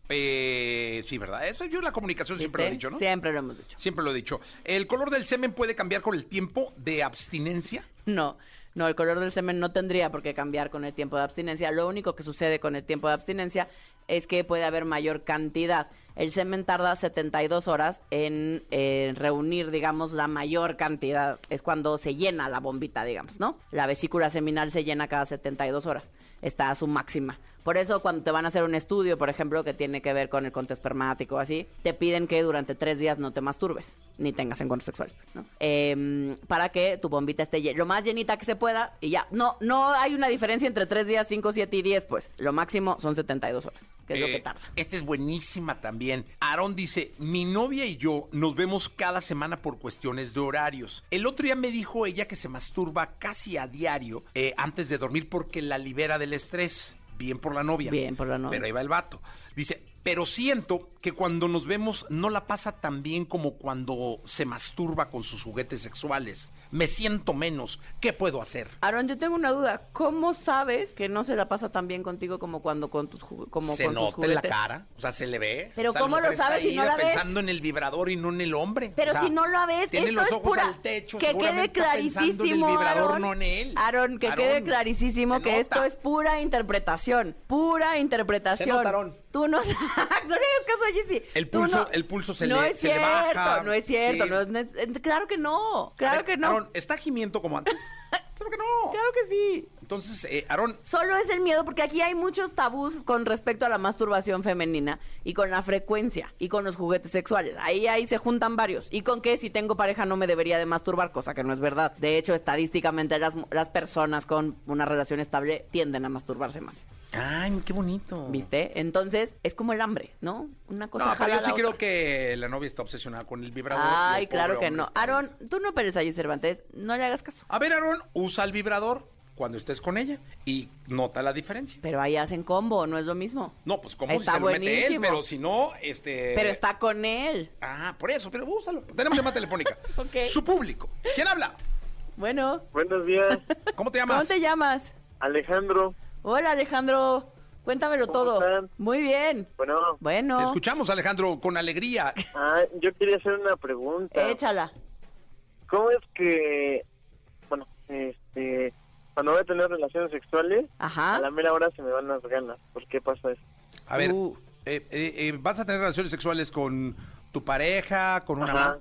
Eh, sí, ¿verdad? Eso yo la comunicación siempre lo he dicho, ¿no? Siempre lo hemos dicho. Siempre lo he dicho. ¿El color del semen puede cambiar con el tiempo de abstinencia? No, no, el color del semen no tendría por qué cambiar con el tiempo de abstinencia. Lo único que sucede con el tiempo de abstinencia es que puede haber mayor cantidad. El semen tarda 72 horas en eh, reunir, digamos, la mayor cantidad. Es cuando se llena la bombita, digamos, ¿no? La vesícula seminal se llena cada 72 horas. Está a su máxima. Por eso cuando te van a hacer un estudio, por ejemplo, que tiene que ver con el conto espermático o así, te piden que durante tres días no te masturbes, ni tengas encuentros sexuales, pues, ¿no? Em, para que tu bombita esté lo más llenita que se pueda y ya. No, no hay una diferencia entre tres días, cinco, siete y diez, pues. Lo máximo son 72 horas, que es lo que Eh, tarda. Esta es buenísima también. Aarón dice, mi novia y yo nos vemos cada semana por cuestiones de horarios. El otro día me dijo ella que se masturba casi a diario eh, antes de dormir porque la libera del estrés. Bien por la novia. Bien por la novia. Pero ahí va el vato. Dice, pero siento que cuando nos vemos no la pasa tan bien como cuando se masturba con sus juguetes sexuales. Me siento menos. ¿Qué puedo hacer? Aaron, yo tengo una duda. ¿Cómo sabes que no se la pasa tan bien contigo como cuando con tus como se con tus nota en la juguetes? cara, o sea, se le ve. Pero O sea, la ¿cómo lo sabes si no la ves? pensando en el vibrador y no en el hombre. Pero O sea, si no lo ves, tiene esto los es ojos pura- al techo, que quede pensando en clarísimo, el vibrador, Aaron, no en él. Aaron, que Aarón, quede clarísimo que nota. esto es pura interpretación, pura interpretación. Se nota, Aarón. Tú no, [laughs] no le hagas caso a Jessy. El pulso- no- el pulso se no le- es se le cierto, baja. No es cierto, Sí. no es- no es- claro que no, claro ver, que no. ¿está gimiento como antes? [laughs] claro que no. Claro que sí. Entonces, eh, Aarón, Solo es el miedo porque aquí hay muchos tabús con respecto a la masturbación femenina y con la frecuencia y con los juguetes sexuales. Ahí ahí se juntan varios. Y con que si tengo pareja no me debería de masturbar, cosa que no es verdad. De hecho, estadísticamente las, las personas con una relación estable tienden a masturbarse más. ay, qué bonito. ¿Viste? Entonces, es como el hambre, ¿no? Una cosa No, pero yo sí creo otra. que la novia está obsesionada con el vibrador. Ay, el claro que no. Aaron, tú no peres allí, Cervantes. No le hagas caso. A ver, Aarón, usa el vibrador cuando estés con ella y nota la diferencia. Pero ahí hacen combo, no es lo mismo. No, pues como si Está se lo mete él, buenísimo. pero si no, este... Pero está con él. Ah, por eso, pero úsalo. Tenemos llamada telefónica. [laughs] Ok. Su público. ¿Quién habla? Bueno, Buenos días, ¿Cómo te llamas? ¿cómo te llamas? Alejandro. Hola, Alejandro. Cuéntamelo ¿Cómo todo. están? Muy bien. Bueno, Te Bueno, escuchamos, Alejandro, con alegría. ah, yo quería hacer una pregunta. échala. ¿Cómo es que, bueno, este, cuando voy a tener relaciones sexuales, Ajá. a la mera hora se me van las ganas? ¿Por qué pasa eso? A ver, Uh. eh, eh, eh, ¿vas a tener relaciones sexuales con tu pareja, con una Ajá. mamá?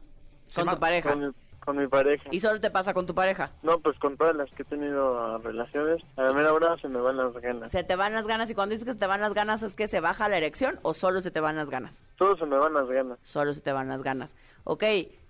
Se Con llama- tu pareja. Con mi, con mi pareja. ¿Y solo te pasa con tu pareja? No, pues con todas las que he tenido ah, relaciones, a la mera hora se me van las ganas. ¿Se te van las ganas? Y cuando dices que se te van las ganas, ¿es que se baja la erección o solo se te van las ganas? Todo se me van las ganas. Solo se te van las ganas. Ok,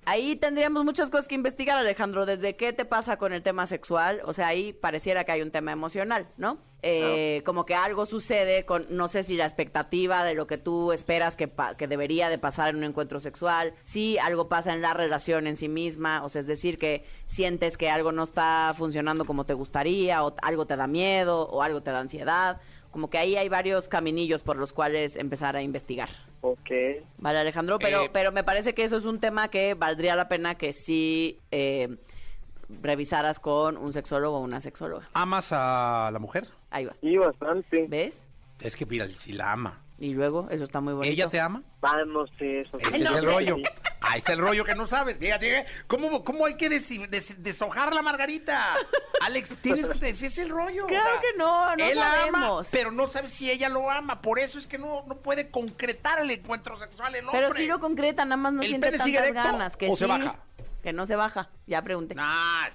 ahí tendríamos muchas cosas que investigar, Alejandro. ¿Desde qué te pasa con el tema sexual? O sea, ahí pareciera que hay un tema emocional, ¿no? Eh, Como que algo sucede con, no sé si la expectativa de lo que tú esperas que, pa- que debería de pasar en un encuentro sexual, si algo pasa en la relación en sí misma, o sea, es decir, que sientes que algo no está funcionando como te gustaría, o algo te da miedo, o algo te da ansiedad. Como que ahí hay varios caminillos por los cuales empezar a investigar. Ok. Vale, Alejandro, pero, Eh, pero me parece que eso es un tema que valdría la pena que sí eh, revisaras con un sexólogo o una sexóloga. ¿Amas a la mujer? Ahí vas. Sí, bastante. ¿Ves? Es que mira, si la ama. Y luego, eso está muy bonito. ¿Ella te ama? Sé eso. Ese es el rollo. Ahí está el rollo que no sabes. Fíjate, ¿cómo, cómo hay que desi- des- deshojar la margarita? Alex, tienes que ese es el rollo. Claro que no, no él la ama, sabemos. pero no sabes si ella lo ama. Por eso es que no, no puede concretar el encuentro sexual el hombre. Pero sí lo concreta, nada más no ¿El siente tantas erecto ganas. Que o sí, se baja? Que no se baja. Ya pregunté. Nah,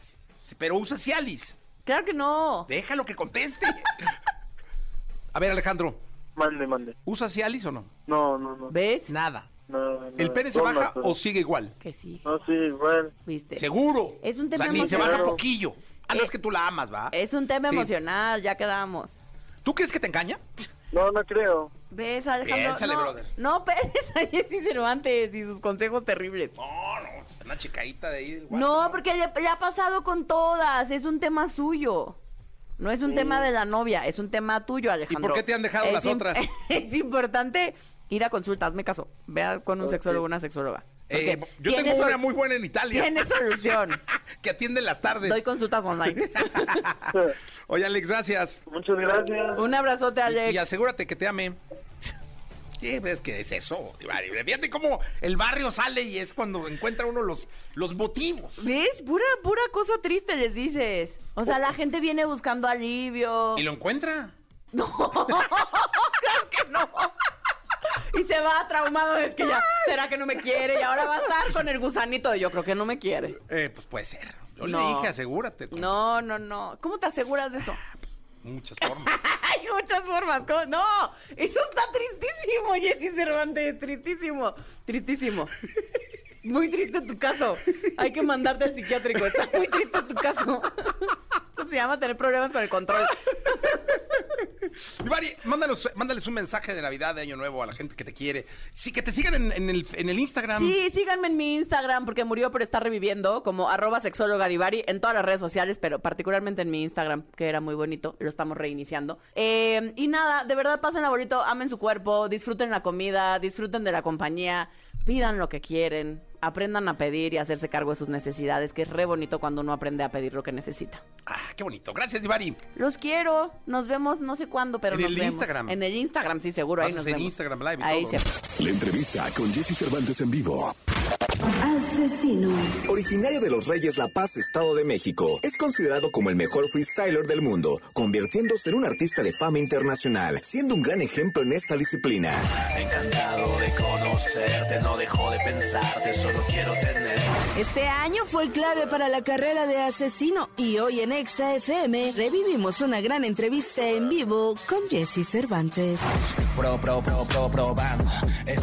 pero usa Cialis. Claro que no. Déjalo que conteste. [laughs] A ver, Alejandro, Mande, mande. ¿usa Cialis o no? No, no, no. ¿Ves? Nada. No, no, ¿El pene se baja natural. o sigue igual? Que sí. No, sí, igual. ¿Viste? Seguro. Es un O sea, tema ni se emocional. baja poquillo. Ah, no Eh, es que tú la amas, ¿va? Es un tema Sí. emocional, ya quedamos. ¿Tú crees que te engaña? No, no creo. ¿Ves, Alejandro? Piénsale, no, brother. no pedes a Jessy Cervantes y sus consejos terribles. No, no, una chicadita de ahí. del No, porque le, le ha pasado con todas. Es un tema suyo. No es un tema de la novia, es un tema tuyo, Alejandro. por qué te han dejado Es las otras? [laughs] Es importante ir a consultas, me caso. Vea con un sexólogo o una sexóloga. Eh, yo tengo una muy buena en Italia. Tiene solución. [laughs] que atiende en las tardes. Doy consultas online. [laughs] Oye, Alex, gracias. Muchas gracias. un abrazote, Y, Alex. y asegúrate que te ame. ¿Qué ves que es eso? Fíjate cómo el barrio sale y es cuando encuentra uno los, los motivos. ¿Ves? Pura, pura cosa triste les dices. O sea, la gente viene buscando alivio. Y lo encuentra. [laughs] No, claro que no. Y se va traumado, es que ya, ¿será que no me quiere? Y ahora va a estar con el gusanito de yo creo que no me quiere. Eh, pues puede ser. Yo No. le dije, asegúrate. con No, no, no. ¿Cómo te aseguras de eso? Muchas formas. [laughs] Hay muchas formas. ¿cómo? No, eso está tristísimo, Jessy Cervantes. Tristísimo, tristísimo. [laughs] Muy triste tu caso. Hay que mandarte al psiquiátrico. Está muy triste tu caso. Eso se llama tener problemas con el control. Divari, mándanos, mándales un mensaje de Navidad, de Año Nuevo a la gente que te quiere. Sí, que te sigan en, en el, en el Instagram. Sí, síganme en mi Instagram porque murió pero está reviviendo como arroba sexóloga Divari en todas las redes sociales, pero particularmente en mi Instagram, que era muy bonito, lo estamos reiniciando. Eh, y nada, de verdad pasen bonito, amen su cuerpo, disfruten la comida, disfruten de la compañía, pidan lo que quieren, aprendan a pedir y a hacerse cargo de sus necesidades, que es re bonito cuando uno aprende a pedir lo que necesita. Ah, qué bonito. Gracias, Divari. Los quiero, nos vemos no sé cuándo, pero En nos el vemos. Instagram. En el Instagram, sí, seguro, ahí Vas nos vemos. Instagram Live y ahí todo. se La entrevista con Jesse Cervantes en vivo. Asesino. Originario de los Reyes La Paz, Estado de México, es considerado como el mejor freestyler del mundo, convirtiéndose en un artista de fama internacional, siendo un gran ejemplo en esta disciplina. Encantado de conocerte, no dejo de pensarte, solo quiero tener. Este año fue clave para la carrera de Asesino y hoy en Exa FM revivimos una gran entrevista en vivo con Jesse Cervantes. Pro, pro, pro, pro, probando.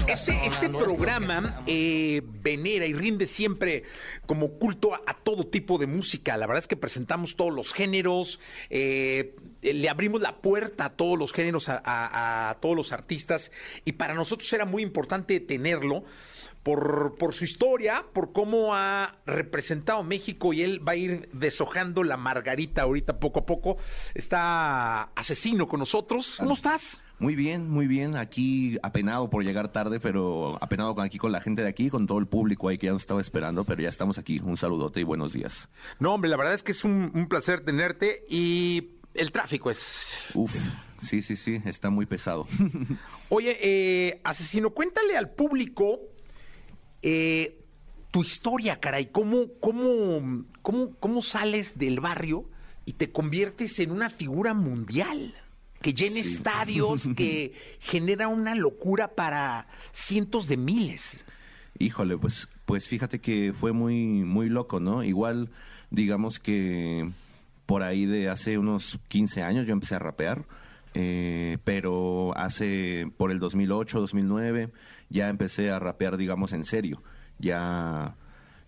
Este, este programa eh, venera y rinde siempre como culto a, a todo tipo de música. La verdad es que presentamos todos los géneros, eh, le abrimos la puerta a todos los géneros, a, a- a todos los artistas, y para nosotros era muy importante tenerlo. Por, por su historia, por cómo ha representado México y él va a ir deshojando la margarita ahorita poco a poco. Está asesino con nosotros. ¿Cómo estás? Muy bien, muy bien. Aquí apenado por llegar tarde, pero apenado con aquí con la gente de aquí, con todo el público ahí que ya nos estaba esperando, pero ya estamos aquí. Un saludote y buenos días. No, hombre, la verdad es que es un, un placer tenerte y el tráfico es... Uf, sí, sí, sí, está muy pesado. [laughs] Oye, eh, asesino, cuéntale al público eh, tu historia, caray. ¿Cómo, cómo, cómo, ¿Cómo sales del barrio y te conviertes en una figura mundial? Que llena Sí. estadios, [laughs] que genera una locura para cientos de miles. Híjole, pues, pues fíjate que fue muy, muy loco, ¿no? Igual, digamos que por ahí de hace unos 15 años yo empecé a rapear, eh, pero hace, por el 2008, 2009, ya empecé a rapear, digamos, en serio. Ya,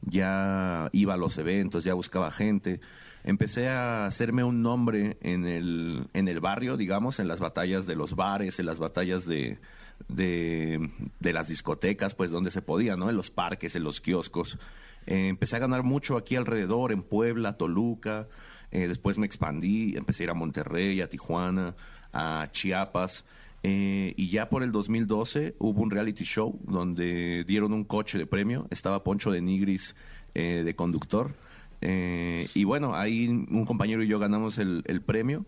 ya iba a los eventos, ya buscaba gente. Empecé a hacerme un nombre en el, en el barrio, digamos, en las batallas de los bares, en las batallas de, de, las discotecas, pues donde se podía, ¿no? En los parques, en los kioscos. Eh, empecé a ganar mucho aquí alrededor, en Puebla, Toluca. Eh, después me expandí, empecé a ir a Monterrey, a Tijuana, a Chiapas. Eh, y ya por el 2012 hubo un reality show donde dieron un coche de premio. Estaba Poncho de Nigris eh, de conductor. Eh, y bueno, ahí un compañero y yo ganamos el, el premio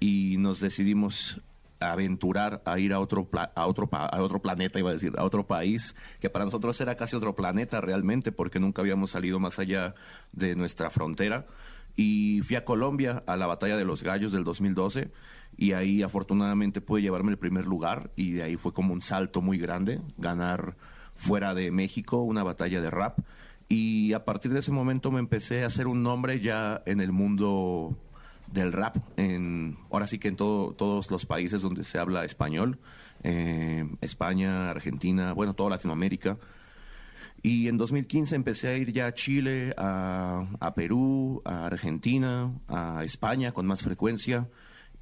y nos decidimos aventurar a ir a otro a otro a otro planeta iba a decir a otro país que para nosotros era casi otro planeta realmente porque nunca habíamos salido más allá de nuestra frontera y fui a Colombia a la batalla de los gallos del 2012 y ahí afortunadamente pude llevarme el primer lugar y de ahí fue como un salto muy grande ganar fuera de México una batalla de rap y a partir de ese momento me empecé a hacer un nombre ya en el mundo del rap, en, ahora sí que en todo, todos los países donde se habla español, eh, España, Argentina, bueno, toda Latinoamérica. Y en 2015 empecé a ir ya a Chile, a, Perú, a Argentina, a España con más frecuencia.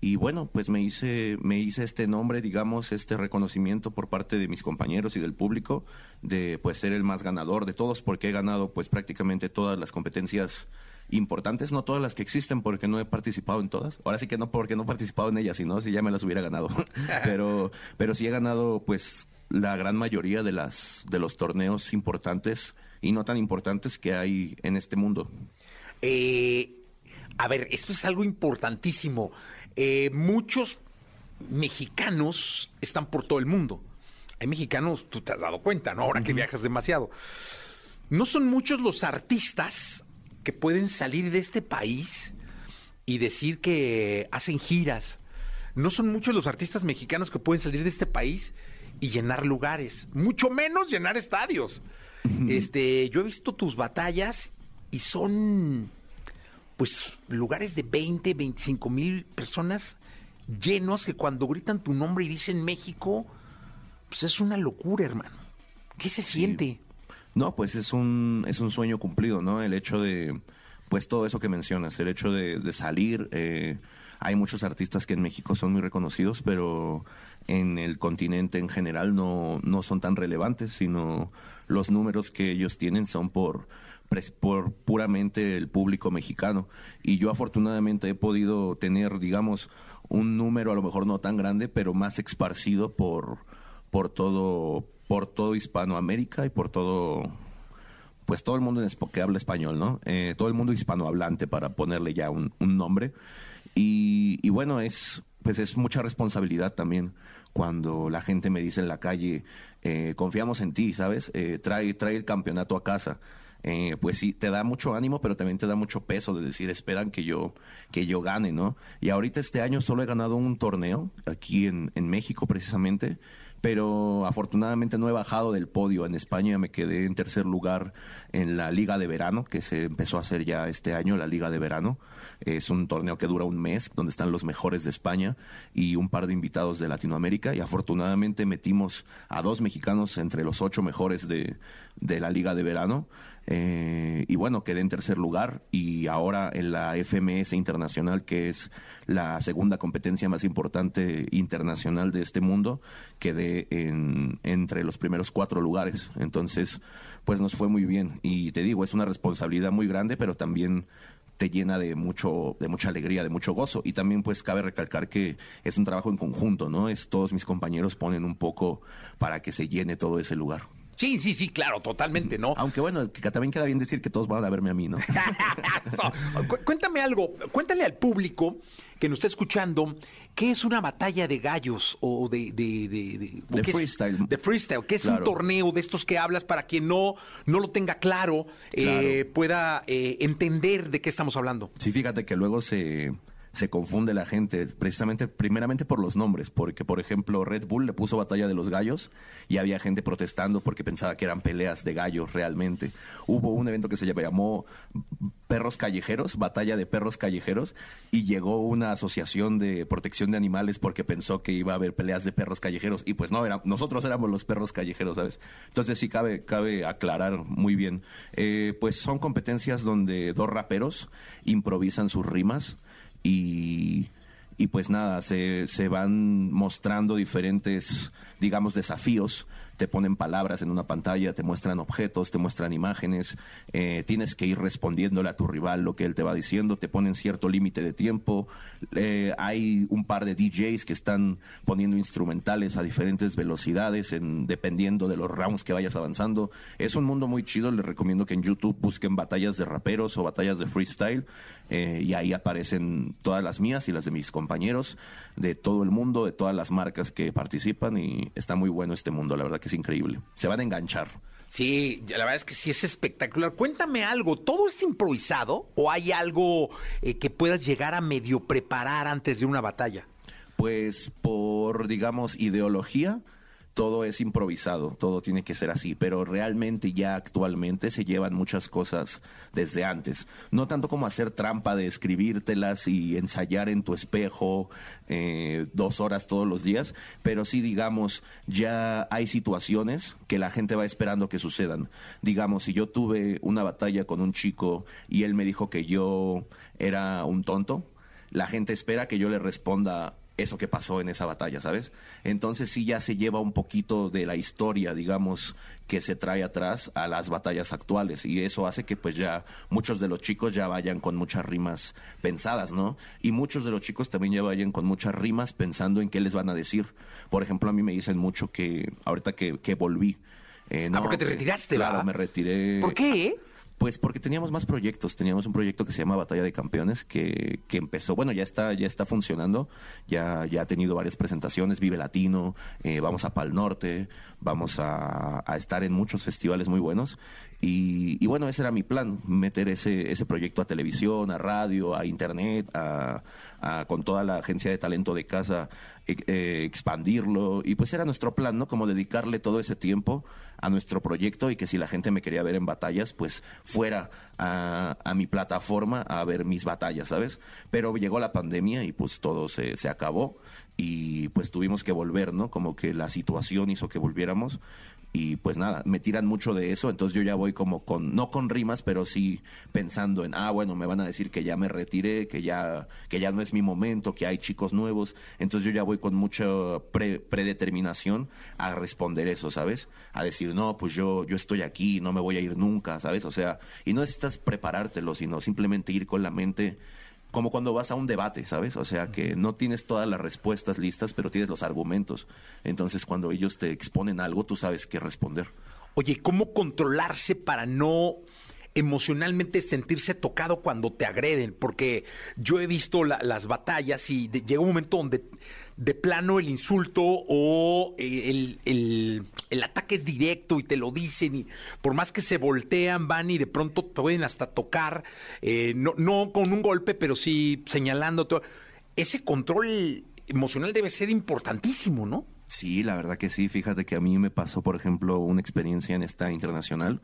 Y bueno, pues me hice, me hice este nombre, digamos, este reconocimiento por parte de mis compañeros y del público de pues ser el más ganador de todos, porque he ganado pues prácticamente todas las competencias importantes, no todas las que existen, porque no he participado en todas. Ahora sí que no porque no he participado en ellas, sino si ya me las hubiera ganado. [laughs] pero, pero sí he ganado pues la gran mayoría de las de los torneos importantes y no tan importantes que hay en este mundo. Eh, a ver, esto es algo importantísimo. Eh, muchos mexicanos están por todo el mundo. Hay mexicanos, tú te has dado cuenta, ¿no? Ahora que viajas demasiado. No son muchos los artistas que pueden salir de este país y decir que hacen giras. No son muchos los artistas mexicanos que pueden salir de este país y llenar lugares, mucho menos llenar estadios. Este, yo he visto tus batallas y son pues lugares de 20, 25 mil personas llenos que cuando gritan tu nombre y dicen México, pues es una locura, hermano. ¿Qué se siente? No, pues es un, es un sueño cumplido, ¿no? El hecho de, pues todo eso que mencionas, el hecho de, de salir. eh, hay muchos artistas que en México son muy reconocidos, pero en el continente en general no, no son tan relevantes, sino los números que ellos tienen son por, por puramente el público mexicano. Y yo afortunadamente he podido tener, digamos, un número a lo mejor no tan grande, pero más esparcido por, por todo por todo Hispanoamérica y por todo pues todo el mundo que habla español, ¿no? Eh, todo el mundo hispanohablante para ponerle ya un, nombre. Y, y bueno, es, pues es mucha responsabilidad también cuando la gente me dice en la calle, eh, confiamos en ti, ¿sabes? Eh, trae, trae el campeonato a casa. Eh, pues sí, te da mucho ánimo, pero también te da mucho peso de decir, esperan que yo, que yo gane, ¿no? Y ahorita este año solo he ganado un torneo, aquí en, en México precisamente, pero afortunadamente no he bajado del podio. En España me quedé en tercer lugar en la Liga de Verano, que se empezó a hacer ya este año, la Liga de Verano. Es un torneo que dura un mes, donde están los mejores de España y un par de invitados de Latinoamérica. Y afortunadamente metimos a dos mexicanos entre los ocho mejores de, de la Liga de Verano. Eh, y bueno, quedé en tercer lugar y ahora en la FMS Internacional, que es la segunda competencia más importante internacional de este mundo, quedé en, entre los primeros cuatro lugares. Entonces, pues nos fue muy bien. Y te digo, es una responsabilidad muy grande, pero también te llena de mucho de mucha alegría, de mucho gozo y también pues cabe recalcar que es un trabajo en conjunto, ¿no? Es todos mis compañeros ponen un poco para que se llene todo ese lugar. Sí, sí, sí, claro, totalmente, ¿no? Aunque bueno, que también queda bien decir que todos van a verme a mí, ¿no? [laughs] Cu- Cuéntame algo, cuéntale al público que nos está escuchando qué es una batalla de gallos o de... De, de, de- o qué es- freestyle. de freestyle, que es un torneo de estos que hablas para quien no, no lo tenga claro, eh, pueda eh, entender de qué estamos hablando. Sí, fíjate que luego se, se confunde la gente, precisamente, primeramente por los nombres, porque, por ejemplo, Red Bull le puso Batalla de los Gallos y había gente protestando porque pensaba que eran peleas de gallos realmente. Hubo un evento que se llamó Perros Callejeros, Batalla de Perros Callejeros, y llegó una asociación de protección de animales porque pensó que iba a haber peleas de perros callejeros, y pues no, era, nosotros éramos los perros callejeros, ¿sabes? Entonces sí cabe, cabe aclarar muy bien. Eh, pues son competencias donde dos raperos improvisan sus rimas y, y pues nada, se, se van mostrando diferentes, digamos, desafíos. Te ponen palabras en una pantalla, te muestran objetos, te muestran imágenes, eh, tienes que ir respondiéndole a tu rival lo que él te va diciendo, te ponen cierto límite de tiempo, eh, hay un par de DJs que están poniendo instrumentales a diferentes velocidades en, dependiendo de los rounds que vayas avanzando. Es un mundo muy chido, les recomiendo que en YouTube busquen batallas de raperos o batallas de freestyle eh, y ahí aparecen todas las mías y las de mis compañeros de todo el mundo, de todas las marcas que participan y está muy bueno este mundo, la verdad que es increíble. Se van a enganchar. Sí, la verdad es que sí es espectacular. Cuéntame algo, ¿todo es improvisado o hay algo eh, que puedas llegar a medio preparar antes de una batalla? Pues por, digamos, ideología, todo es improvisado, todo tiene que ser así, pero realmente ya actualmente se llevan muchas cosas desde antes. No tanto como hacer trampa de escribírtelas y ensayar en tu espejo eh, dos horas todos los días, pero sí, digamos, ya hay situaciones que la gente va esperando que sucedan. Digamos, si yo tuve una batalla con un chico y él me dijo que yo era un tonto, la gente espera que yo le responda eso que pasó en esa batalla, ¿sabes? Entonces sí ya se lleva un poquito de la historia, digamos, que se trae atrás a las batallas actuales y eso hace que pues ya muchos de los chicos ya vayan con muchas rimas pensadas, ¿no? Y muchos de los chicos también ya vayan con muchas rimas pensando en qué les van a decir. Por ejemplo, a mí me dicen mucho que ahorita que, que volví. eh, Ah, porque te retiraste, Claro, ¿va? me retiré. ¿Por qué? Pues porque teníamos más proyectos, teníamos un proyecto que se llama Batalla de Campeones que, que empezó, bueno, ya está, ya está funcionando, ya, ya ha tenido varias presentaciones, Vive Latino, eh, vamos a Pal Norte, vamos a, a estar en muchos festivales muy buenos y, y bueno, ese era mi plan, meter ese, ese proyecto a televisión, a radio, a internet, a, a- con toda la agencia de talento de casa, eh, eh, expandirlo y pues era nuestro plan, ¿no? Como dedicarle todo ese tiempo a nuestro proyecto y que si la gente me quería ver en batallas, pues fuera a, a mi plataforma a ver mis batallas, ¿sabes? Pero llegó la pandemia y pues todo se, se acabó y pues tuvimos que volver, ¿no? Como que la situación hizo que volviéramos y pues nada, me tiran mucho de eso, entonces yo ya voy como con, no con rimas, pero sí pensando en, ah, bueno, me van a decir que ya me retiré, que ya, que ya no es mi momento, que hay chicos nuevos, entonces yo ya voy con mucha pre- predeterminación a responder eso, ¿sabes? A decir, no, pues yo, yo estoy aquí, no me voy a ir nunca, ¿sabes? O sea, y no necesitas preparártelo, sino simplemente ir con la mente como cuando vas a un debate, ¿sabes? O sea, que no tienes todas las respuestas listas, pero tienes los argumentos. Entonces, cuando ellos te exponen algo, tú sabes qué responder. Oye, ¿cómo controlarse para no emocionalmente sentirse tocado cuando te agreden, porque yo he visto la- las batallas y llega un momento donde de plano el insulto o eh, el, el- ataque es directo y te lo dicen y por más que se voltean, van y de pronto pueden hasta tocar, eh, no, no con un golpe, pero sí señalando. todo. Ese control emocional debe ser importantísimo, ¿no? Sí, la verdad que sí. Fíjate que a mí me pasó, por ejemplo, una experiencia en esta internacional.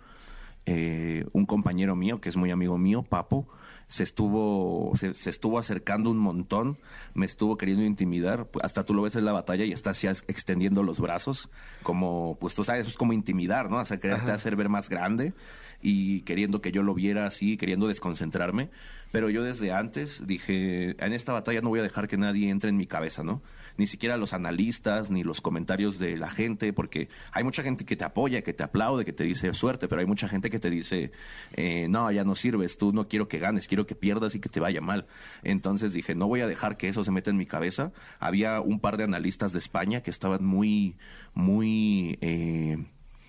Eh, un compañero mío, que es muy amigo mío, Papo, se estuvo, se, se estuvo acercando un montón, me estuvo queriendo intimidar. Hasta tú lo ves en la batalla y está así extendiendo los brazos, como, pues tú sabes, eso es como intimidar, ¿no? O sea, quererte hacer ver más grande y queriendo que yo lo viera así, queriendo desconcentrarme. Pero yo desde antes dije, en esta batalla no voy a dejar que nadie entre en mi cabeza, ¿no? Ni siquiera los analistas, ni los comentarios de la gente, porque hay mucha gente que te apoya, que te aplaude, que te dice suerte, pero hay mucha gente que te dice, eh, no, ya no sirves, tú no quiero que ganes, quiero que pierdas y que te vaya mal. Entonces dije, no voy a dejar que eso se meta en mi cabeza. Había un par de analistas de España que estaban muy, muy... eh,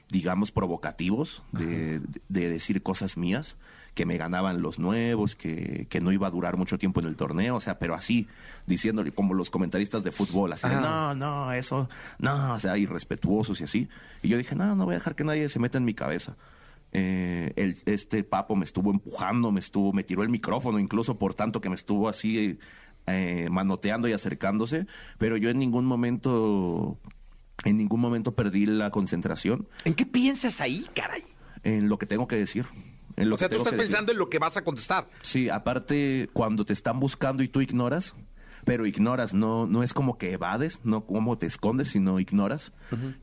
digamos, provocativos de, de decir cosas mías, que me ganaban los nuevos, que, que no iba a durar mucho tiempo en el torneo, o sea, pero así, diciéndole como los comentaristas de fútbol, así de, no, no, eso, no, o sea, irrespetuosos y así. Y yo dije, no, no voy a dejar que nadie se meta en mi cabeza. Eh, el- este papo me estuvo empujando, me estuvo, me tiró el micrófono incluso por tanto que me estuvo así eh, manoteando y acercándose, pero yo en ningún momento, en ningún momento perdí la concentración ¿En qué piensas ahí, caray? en lo que tengo que decir. En lo o sea, que tú estás pensando en lo que vas a contestar. Sí, aparte, cuando te están buscando y tú ignoras, pero ignoras, no, no es como que evades, no como te escondes, sino ignoras.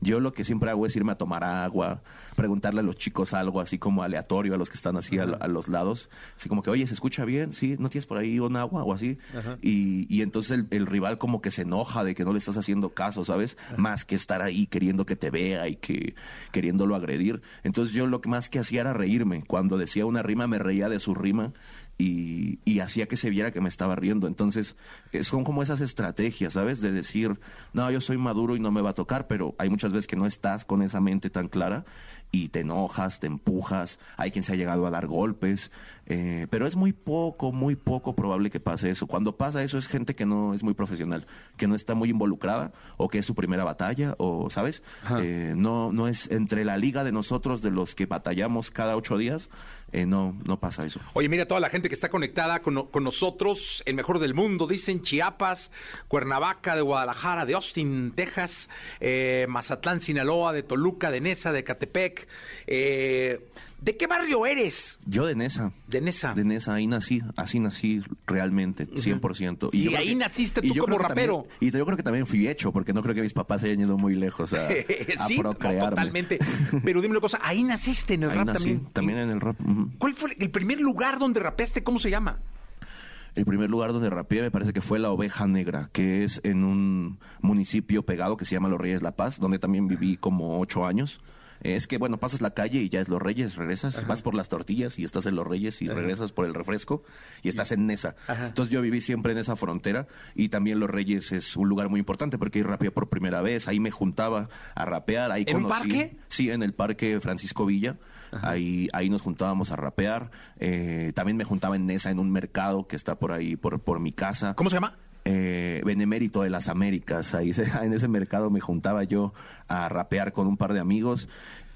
Yo lo que siempre hago es irme a tomar agua, preguntarle a los chicos algo así como aleatorio a los que están así a, a los lados, así como que, oye, ¿se escucha bien? Sí, ¿no tienes por ahí un agua o así? Y, y entonces el, el rival como que se enoja de que no le estás haciendo caso, ¿sabes? Más que estar ahí queriendo que te vea y que queriéndolo agredir. Entonces yo lo que más que hacía era reírme. Cuando decía una rima me reía de su rima y, y hacía que se viera que me estaba riendo. Entonces, eh, son como esas estrategias, ¿sabes? De decir, no, yo soy maduro y no me va a tocar, pero hay muchas veces que no estás con esa mente tan clara y te enojas, te empujas, hay quien se ha llegado a dar golpes, eh, pero es muy poco, muy poco probable que pase eso. Cuando pasa eso es gente que no es muy profesional, que no está muy involucrada o que es su primera batalla o, ¿sabes? Eh, no, no es entre la liga de nosotros, de los que batallamos cada ocho días, eh, no, no pasa eso. Oye, mira toda la gente que está conectada con, con nosotros, el mejor del mundo, dicen Chiapas, Cuernavaca, de Guadalajara, de Austin, Texas, Mazatlán, Sinaloa, de Toluca, de Nesa, de Catepec. Eh, ¿De qué barrio eres? Yo de Nesa. De Nesa. De Nesa, ahí nací, así nací realmente, 100%. Y creo ahí naciste tú y yo como también- rapero. y yo creo que también fui hecho, porque no creo que mis papás se hayan ido muy lejos a, [laughs] a sí, no, procrearme. totalmente. [laughs] Pero dime una cosa, ahí naciste en el Ahí rap nací, también. también en el rap. ¿Cuál fue el primer lugar donde rapeaste? ¿Cómo se llama? El primer lugar donde rapeé me parece que fue La Oveja Negra, que es en un municipio pegado que se llama Los Reyes La Paz, donde también viví como ocho años. Es que, bueno, pasas la calle y ya es Los Reyes, regresas, vas por las tortillas y estás en Los Reyes y regresas por el refresco y estás en Nesa. Entonces yo viví siempre en esa frontera y también Los Reyes es un lugar muy importante porque ahí rapeé por primera vez, ahí me juntaba a rapear, ahí ¿En conocí... parque? Sí, en el parque Francisco Villa. Ahí, ahí nos juntábamos a rapear. Eh, también me juntaba en Nesa en un mercado que está por ahí, por, por mi casa. ¿Cómo se llama? Eh, Benemérito de las Américas. Ahí [laughs] en ese mercado me juntaba yo a rapear con un par de amigos.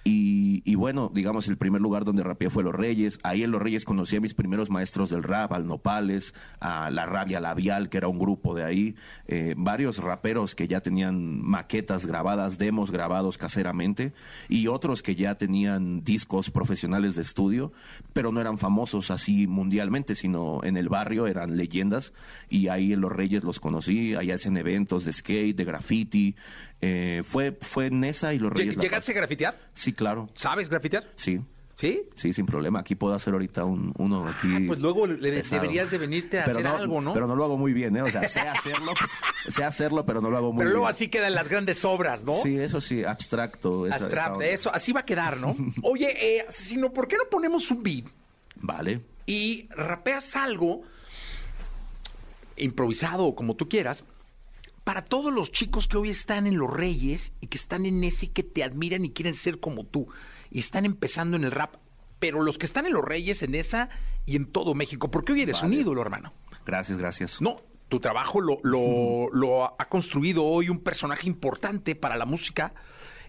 Y, y bueno, digamos, el primer lugar donde rapeé fue Los Reyes. Ahí en Los Reyes conocí a mis primeros maestros del rap, al Nopales, a La Rabia Labial, que era un grupo de ahí. eh, varios raperos que ya tenían maquetas grabadas, demos grabados caseramente, y otros que ya tenían discos profesionales de estudio, pero no eran famosos así mundialmente, sino en el barrio eran leyendas. Y ahí en Los Reyes los conocí, allá hacen eventos de skate, de graffiti. Eh, fue, fue en esa y Los Reyes. La ¿Llegaste a grafitear? Sí, claro. ¿Sabes grafitear? Sí. ¿Sí? Sí, sin problema. Aquí puedo hacer ahorita un, uno aquí. pues luego le- deberías de venirte a hacer algo, ¿no? Pero no lo hago muy bien, ¿eh? O sea, sé hacerlo, [laughs] sé hacerlo, pero no lo hago muy Pero luego bien. así quedan las grandes obras, ¿no? Sí, eso sí, abstracto. esa- esa eso, así va a quedar, ¿no? [laughs] Oye, eh, sino, ¿por qué no ponemos un beat Vale. y rapeas algo improvisado o como tú quieras para todos los chicos que hoy están en Los Reyes y que están en ese y que te admiran y quieren ser como tú y están empezando en el rap? pero los que están en Los Reyes, en esa y en todo México, porque hoy eres un ídolo, hermano. Gracias, gracias. No, tu trabajo lo, lo, [laughs] lo ha construido hoy un personaje importante para la música,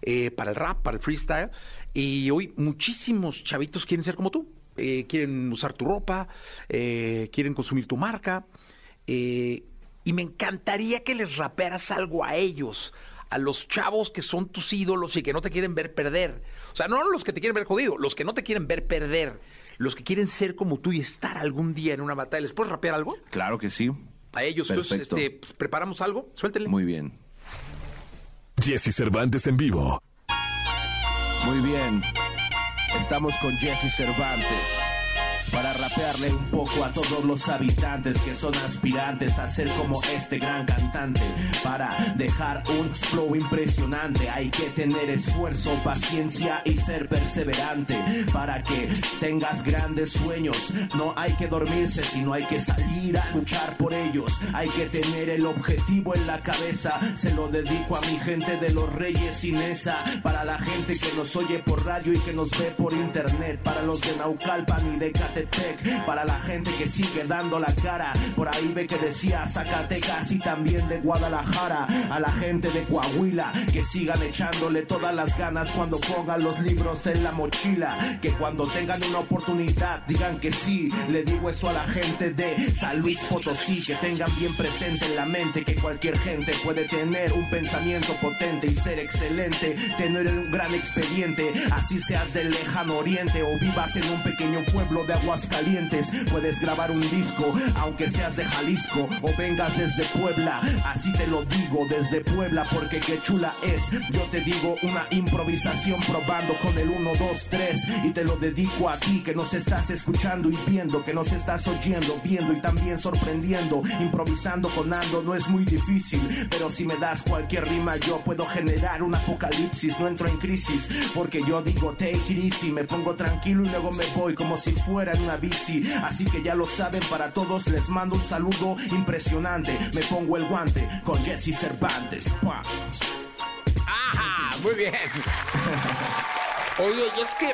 eh, para el rap, para el freestyle, y hoy muchísimos chavitos quieren ser como tú. Eh, quieren usar tu ropa, eh, quieren consumir tu marca, eh, y me encantaría que les rapearas algo a ellos, a los chavos que son tus ídolos y que no te quieren ver perder. O sea, no los que te quieren ver jodido, los que no te quieren ver perder, los que quieren ser como tú y estar algún día en una batalla. ¿Les puedes rapear algo? Claro que sí. A ellos, entonces, Perfecto. este, pues, preparamos algo, suéltenle. Muy bien. Jesse Cervantes en vivo. Muy bien. Estamos con Jesse Cervantes. Rapearle un poco a todos los habitantes que son aspirantes a ser como este gran cantante. Para dejar un flow impresionante hay que tener esfuerzo, paciencia y ser perseverante. Para que tengas grandes sueños no hay que dormirse, sino hay que salir a luchar por ellos. Hay que tener el objetivo en la cabeza. Se lo dedico a mi gente de los Reyes Inesa. Para la gente que nos oye por radio y que nos ve por internet. Para los de Naucalpan y de Catepec. Para la gente que sigue dando la cara. Por ahí ve que decía Zacatecas y también de Guadalajara. A la gente de Coahuila que sigan echándole todas las ganas cuando pongan los libros en la mochila. Que cuando tengan una oportunidad digan que sí. Le digo eso a la gente de San Luis Potosí. Que tengan bien presente en la mente que cualquier gente puede tener un pensamiento potente y ser excelente. Tener un gran expediente. Así seas del lejano oriente o vivas en un pequeño pueblo de Aguascalientes. Puedes grabar un disco aunque seas de Jalisco o vengas desde Puebla. Así te lo digo desde Puebla porque qué chula es. Yo te digo una improvisación probando con el 1, 2, 3 y te lo dedico a ti que nos estás escuchando y viendo, que nos estás oyendo, viendo y también sorprendiendo. Improvisando con Ando no es muy difícil, pero si me das cualquier rima yo puedo generar un apocalipsis, no entro en crisis porque yo digo take it easy, me pongo tranquilo y luego me voy como si fuera en una bici. Así que ya lo saben, para todos les mando un saludo impresionante. Me pongo el guante con Jesse Cervantes. ¡Pua! ¡Ajá! Muy bien. [laughs] Oye, y es que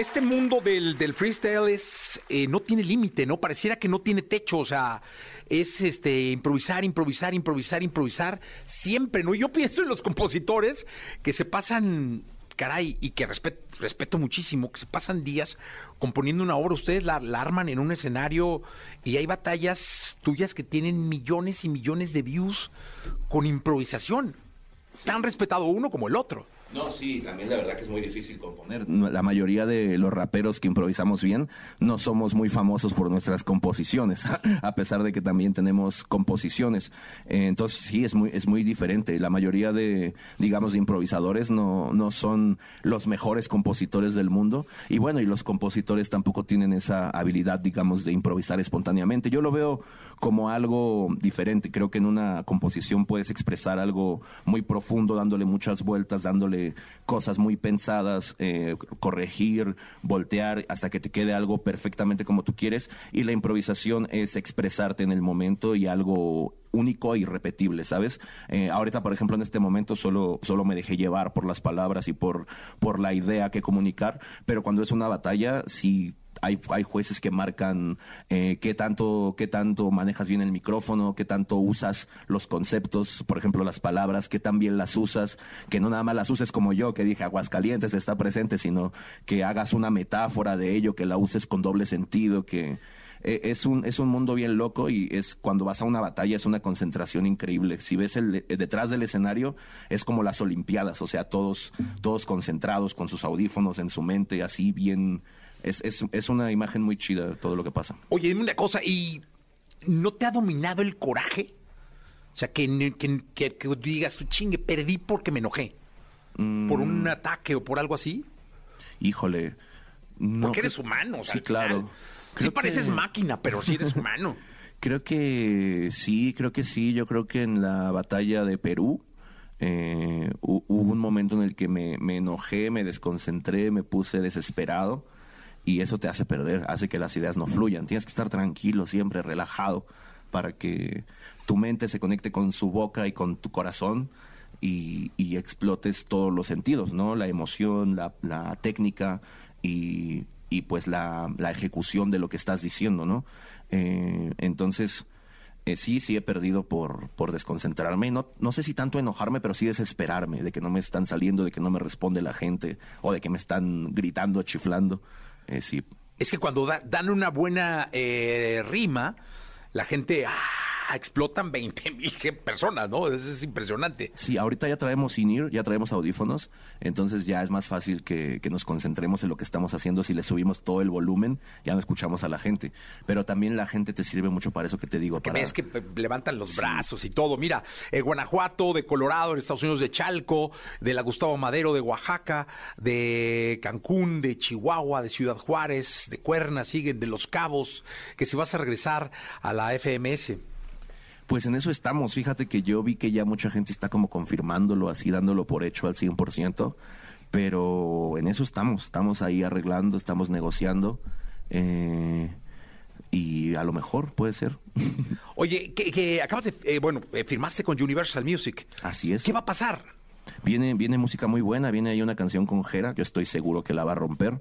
este mundo del, del freestyle es, eh, no tiene límite, ¿no? Pareciera que no tiene techo, o sea, es este improvisar, improvisar, improvisar, improvisar, siempre, ¿no? Yo [laughs] pienso en los compositores que se pasan, caray, y que respet- respeto muchísimo, que se pasan días componiendo una obra, ustedes la, la arman en un escenario y hay batallas tuyas que tienen millones y millones de views con improvisación. Tan respetado uno como el otro. No, sí, también la verdad que es muy difícil componer. La mayoría de los raperos que improvisamos bien no somos muy famosos por nuestras composiciones, [laughs] a pesar de que también tenemos composiciones. Entonces sí, es muy, es muy diferente. La mayoría de, digamos, de improvisadores no, no son los mejores compositores del mundo. Y bueno, y los compositores tampoco tienen esa habilidad, digamos, de improvisar espontáneamente. Yo lo veo como algo diferente. Creo que en una composición puedes expresar algo muy profundo, dándole muchas vueltas, dándole cosas muy pensadas, eh, corregir, voltear, hasta que te quede algo perfectamente como tú quieres. Y la improvisación es expresarte en el momento y algo único e irrepetible, ¿sabes? Eh, ahorita, por ejemplo, en este momento solo, solo me dejé llevar por las palabras y por, por la idea que comunicar, pero cuando es una batalla, sí hay, jueces que marcan eh, qué tanto qué tanto manejas bien el micrófono, qué tanto usas los conceptos, por ejemplo las palabras, qué tan bien las usas, que no nada más las uses como yo, que dije Aguascalientes está presente, sino que hagas una metáfora de ello, que la uses con doble sentido, que eh, es un es un mundo bien loco y es cuando vas a una batalla es una concentración increíble. Si ves el detrás del escenario es como las olimpiadas, o sea, todos todos concentrados con sus audífonos en su mente, así bien es, es, es una imagen muy chida todo lo que pasa. Oye, dime una cosa, ¿y no te ha dominado el coraje? O sea, que, que, que- que digas, chingue, perdí porque me enojé. ¿Por un ataque o por algo así? Híjole. no, porque eres humano. o sea, Sí, claro. Sí pareces máquina, pero sí eres [laughs] humano. Creo que sí, creo que sí. Yo creo que en la batalla de Perú eh, hu- hubo un momento en el que me, me enojé, me desconcentré, me puse desesperado y eso te hace perder, hace que las ideas no fluyan. Tienes que estar tranquilo, siempre relajado, para que tu mente se conecte con su boca y con tu corazón y, explotes todos los sentidos, ¿no? La emoción, la, técnica, y, pues la, ejecución de lo que estás diciendo, ¿no? Eh, entonces, eh, sí, sí he perdido por, por desconcentrarme. No, no sé si tanto enojarme, pero sí desesperarme de que no me están saliendo, de que no me responde la gente o de que me están gritando, chiflando. Eh, sí. Es que cuando da- dan una buena eh, rima, la gente ah, explotan [laughs] 20 mil personas, ¿no? Es, es impresionante. Sí, ahorita ya traemos in-ear, ya traemos audífonos, entonces ya es más fácil que, que nos concentremos en lo que estamos haciendo. Si le subimos todo el volumen, ya no escuchamos a la gente. Pero también la gente te sirve mucho para eso que te digo. Que para... ves que eh, levantan los brazos y todo. Mira, eh, Guanajuato, de Colorado, en Estados Unidos, de Chalco, de la Gustavo Madero, de Oaxaca, de Cancún, de Chihuahua, de Ciudad Juárez, de Cuerna, siguen, de Los Cabos, que si vas a regresar a la FMS. Pues en eso estamos. Fíjate que yo vi que ya mucha gente está como confirmándolo, así dándolo por hecho al 100%, pero en eso estamos. Estamos ahí arreglando, estamos negociando. eh, y a lo mejor puede ser. [laughs] Oye, que, que acabas de, eh, bueno, eh, firmaste con Universal Music. Así es. ¿Qué va a pasar? Viene, viene música muy buena, viene ahí una canción con Jera, yo estoy seguro que la va a romper.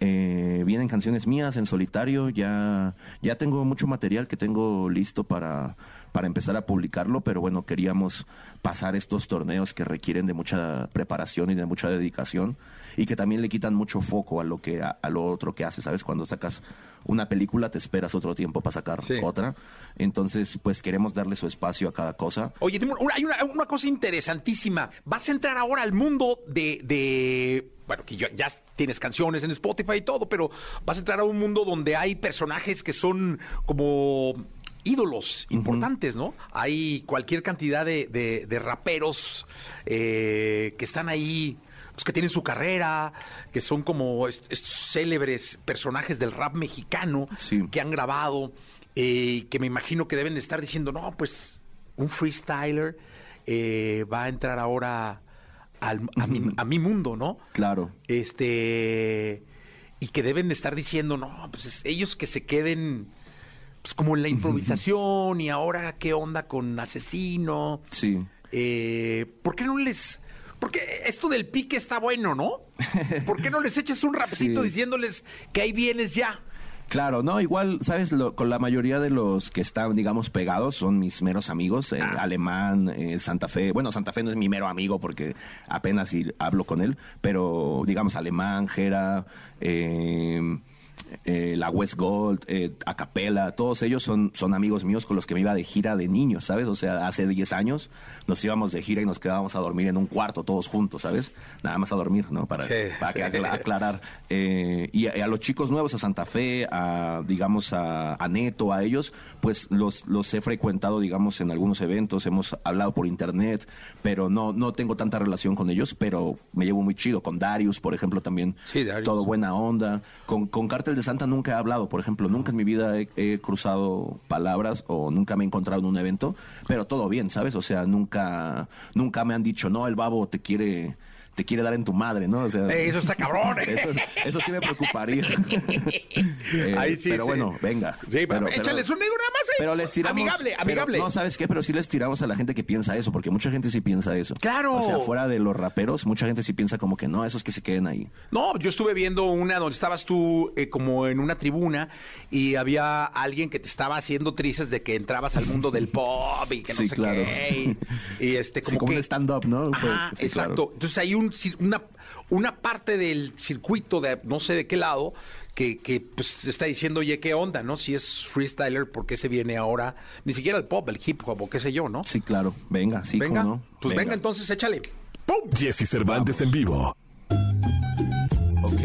Eh, vienen canciones mías en solitario, ya, ya tengo mucho material que tengo listo para, para empezar a publicarlo, pero bueno, queríamos pasar estos torneos que requieren de mucha preparación y de mucha dedicación y que también le quitan mucho foco a lo que a, a lo otro que haces, ¿sabes? Cuando sacas una película te esperas otro tiempo para sacar otra. Entonces, pues queremos darle su espacio a cada cosa. Oye, hay una, una cosa interesantísima. Vas a entrar ahora al mundo de, de- bueno, que ya, ya tienes canciones en Spotify y todo, pero vas a entrar a un mundo donde hay personajes que son como ídolos importantes, ¿no? Hay cualquier cantidad de, de- de raperos eh, que están ahí, pues que tienen su carrera, que son como estos célebres personajes del rap mexicano que han grabado, eh, que me imagino que deben de estar diciendo, no, pues un freestyler eh, va a entrar ahora al- a, mi, a mi mundo, ¿no? Claro. Este. Y que deben de estar diciendo, no, pues es- ellos que se queden. Pues como en la improvisación y ahora qué onda con asesino. Sí. Eh, ¿Por qué no les.? Porque esto del pique está bueno, ¿no? ¿Por qué no les echas un rapidito [laughs] Sí. diciéndoles que ahí vienes ya? Claro, no, igual, sabes, Lo- con la mayoría de los que están, digamos, pegados son mis meros amigos, eh, Alemán, eh, Santa Fe, bueno, Santa Fe no es mi mero amigo porque apenas si hablo con él, pero digamos, Alemán, Jera, eh, eh, la West Gold, eh, Acapela, todos ellos son, son amigos míos con los que me iba de gira de niños, ¿sabes? O sea, hace 10 años nos íbamos de gira y nos quedábamos a dormir en un cuarto todos juntos, ¿sabes? Nada más a dormir, ¿no? Para, Sí, para que sí. aclarar. Eh, y, a, los chicos nuevos, a Santa Fe, a, digamos, a, a Neto, a ellos, pues los, los he frecuentado, digamos, en algunos eventos, hemos hablado por internet, pero no, no tengo tanta relación con ellos, pero me llevo muy chido. Con Darius, por ejemplo, también. Sí, Darius. Todo buena onda. Con, con Cártel de Santa nunca he hablado, por ejemplo, nunca en mi vida he, cruzado palabras o nunca me he encontrado en un evento, pero todo bien, ¿sabes? O sea, nunca, nunca me han dicho, no, el babo te quiere te quiere dar en tu madre, ¿no? O sea, Eh, eso está cabrón. [laughs] Eso, eso sí me preocuparía. [laughs] Eh, Ahí sí, pero sí. bueno, venga. Sí, pero échales un negro nada más, eh. Pero les tiramos. Amigable, pero- amigable. no, ¿sabes qué? Pero sí les tiramos a la gente que piensa eso, porque mucha gente sí piensa eso. Claro. O sea, fuera de los raperos, mucha gente sí piensa como que no, esos que se queden ahí. No, yo estuve viendo una donde estabas tú eh, como en una tribuna y había alguien que te estaba haciendo trices de que entrabas al mundo del pop y que no Sí, sé claro. qué. Y, y este, Sí, como, como que... un stand-up, ¿no? Fue- Ajá, sí, exacto. claro. Entonces hay un, una, una parte del circuito de no sé de qué lado que, que pues está diciendo, oye, ¿qué onda, no? Si es freestyler, ¿por qué se viene ahora? Ni siquiera el pop, el hip hop o qué sé yo, ¿no? Sí, claro. Venga, sí, venga, cómo no. pues venga. entonces, échale. Jesse Cervantes en vivo. Ok.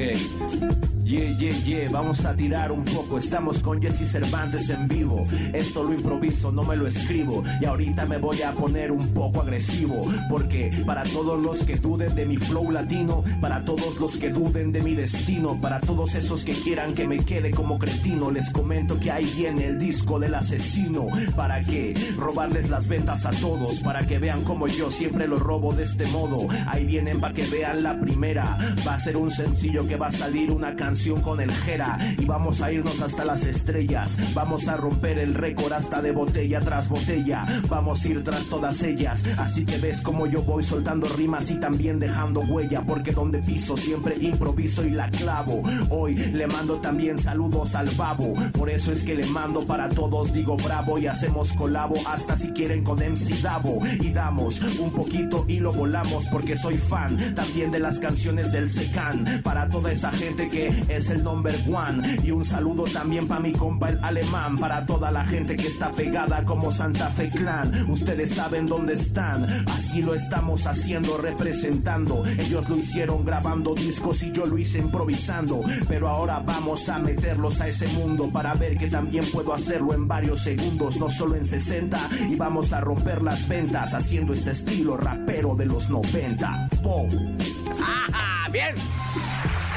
Yeah, yeah, yeah, vamos a tirar un poco. Estamos con Jesse Cervantes en vivo. Esto lo improviso, no me lo escribo. Y ahorita me voy a poner un poco agresivo. Porque para todos los que duden de mi flow latino, para todos los que duden de mi destino, para todos esos que quieran que me quede como cretino, les comento que ahí viene el disco del asesino. ¿Para qué? Robarles las ventas a todos. Para que vean como yo siempre lo robo de este modo. Ahí vienen para que vean la primera. Va a ser un sencillo que va a salir una canción con el Jera y vamos a irnos hasta las estrellas. Vamos a romper el récord hasta de botella tras botella. Vamos a ir tras todas ellas. Así que ves como yo voy soltando rimas y también dejando huella. Porque donde piso siempre improviso y la clavo. Hoy le mando también saludos al babo. Por eso es que le mando para todos, digo bravo y hacemos colabo hasta si quieren con MC Davo. Y damos un poquito y lo volamos porque soy fan también de las canciones del Secan. Para toda esa gente que es el number one. Y un saludo también para mi compa el alemán. Para toda la gente que está pegada como Santa Fe Clan. Ustedes saben dónde están. Así lo estamos haciendo, representando. Ellos lo hicieron grabando discos y yo lo hice improvisando. Pero ahora vamos a meterlos a ese mundo para ver que también puedo hacerlo en varios segundos, no solo en 60. Y vamos a romper las ventas haciendo este estilo rapero de los 90. ¡Pum! ¡Ah, bien!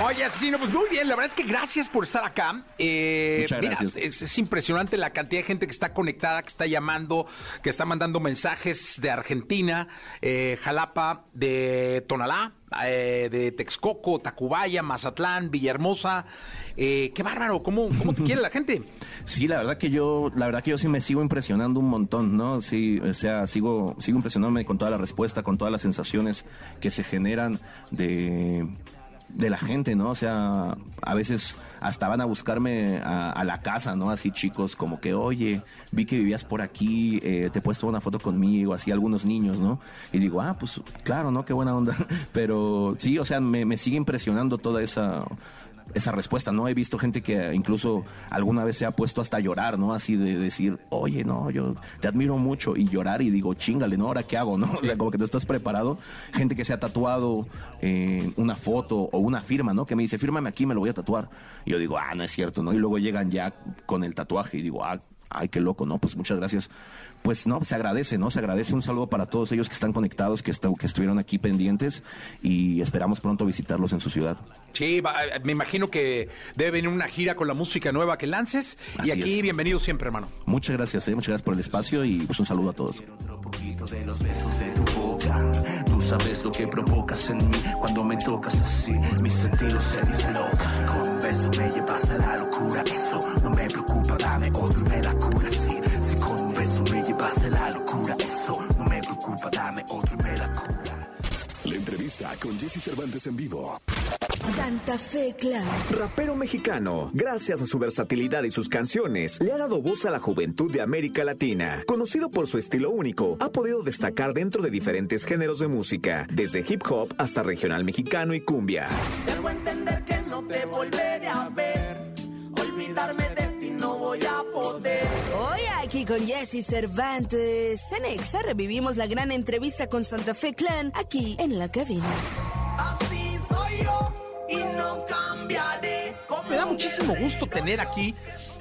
Oye, asesino, pues muy bien, la verdad es que gracias por estar acá. Eh, Muchas mira, gracias. Es, es impresionante la cantidad de gente que está conectada, que está llamando, que está mandando mensajes de Argentina, eh, Jalapa, de Tonalá, eh, de Texcoco, Tacubaya, Mazatlán, Villahermosa. Eh, qué bárbaro, ¿cómo, cómo te quiere la gente? [laughs] Sí, la verdad que yo, la verdad que yo sí me sigo impresionando un montón, ¿no? Sí, o sea, sigo, sigo impresionándome con toda la respuesta, con todas las sensaciones que se generan de, de la gente, ¿no? O sea, a veces hasta van a buscarme a, a la casa, ¿no? Así chicos, como que, oye, vi que vivías por aquí, eh, te he puesto una foto conmigo, así algunos niños, ¿no? Y digo, ah, pues claro, ¿no? Qué buena onda. [laughs] Pero sí, o sea, me, me sigue impresionando toda esa esa respuesta, ¿no? He visto gente que incluso alguna vez se ha puesto hasta llorar, ¿no? Así de decir, oye, no, yo te admiro mucho y llorar y digo, chingale, ¿no? Ahora qué hago, ¿no? [laughs] O sea, como que tú estás preparado. Gente que se ha tatuado eh, una foto o una firma, ¿no? Que me dice, fírmame aquí, me lo voy a tatuar. Y yo digo, ah, no es cierto, ¿no? Y luego llegan ya con el tatuaje y digo, ah, ay, qué loco, ¿no? Pues muchas gracias. Pues no, se agradece, ¿no? Se agradece un saludo para todos ellos que están conectados, que, que estuvieron aquí pendientes y esperamos pronto visitarlos en su ciudad. Sí, va- me imagino que debe venir una gira con la música nueva que lances. Así y aquí, es. bienvenido siempre, hermano. Muchas gracias, ¿eh? muchas gracias por el espacio y pues un saludo a todos. de los besos de tu boca. Tú sabes lo que provocas en mí cuando me tocas así. Mis sentidos se dislocan. Con un beso me llevas a la locura. Eso no me preocupa, dame otro y me la Con Jesse Cervantes en vivo. Santa Fe Clan. Rapero mexicano, gracias a su versatilidad y sus canciones, le ha dado voz a la juventud de América Latina. Conocido por su estilo único, ha podido destacar dentro de diferentes géneros de música, desde hip hop hasta regional mexicano y cumbia. Debo entender que no te volveré a ver. Olvidarme de ti no voy a poder. Hoy aquí con Jesse Cervantes. En Exa revivimos la gran entrevista con Santa Fe Clan aquí en la cabina. Así soy yo y no cambiaré. Como Me da muchísimo gusto tener aquí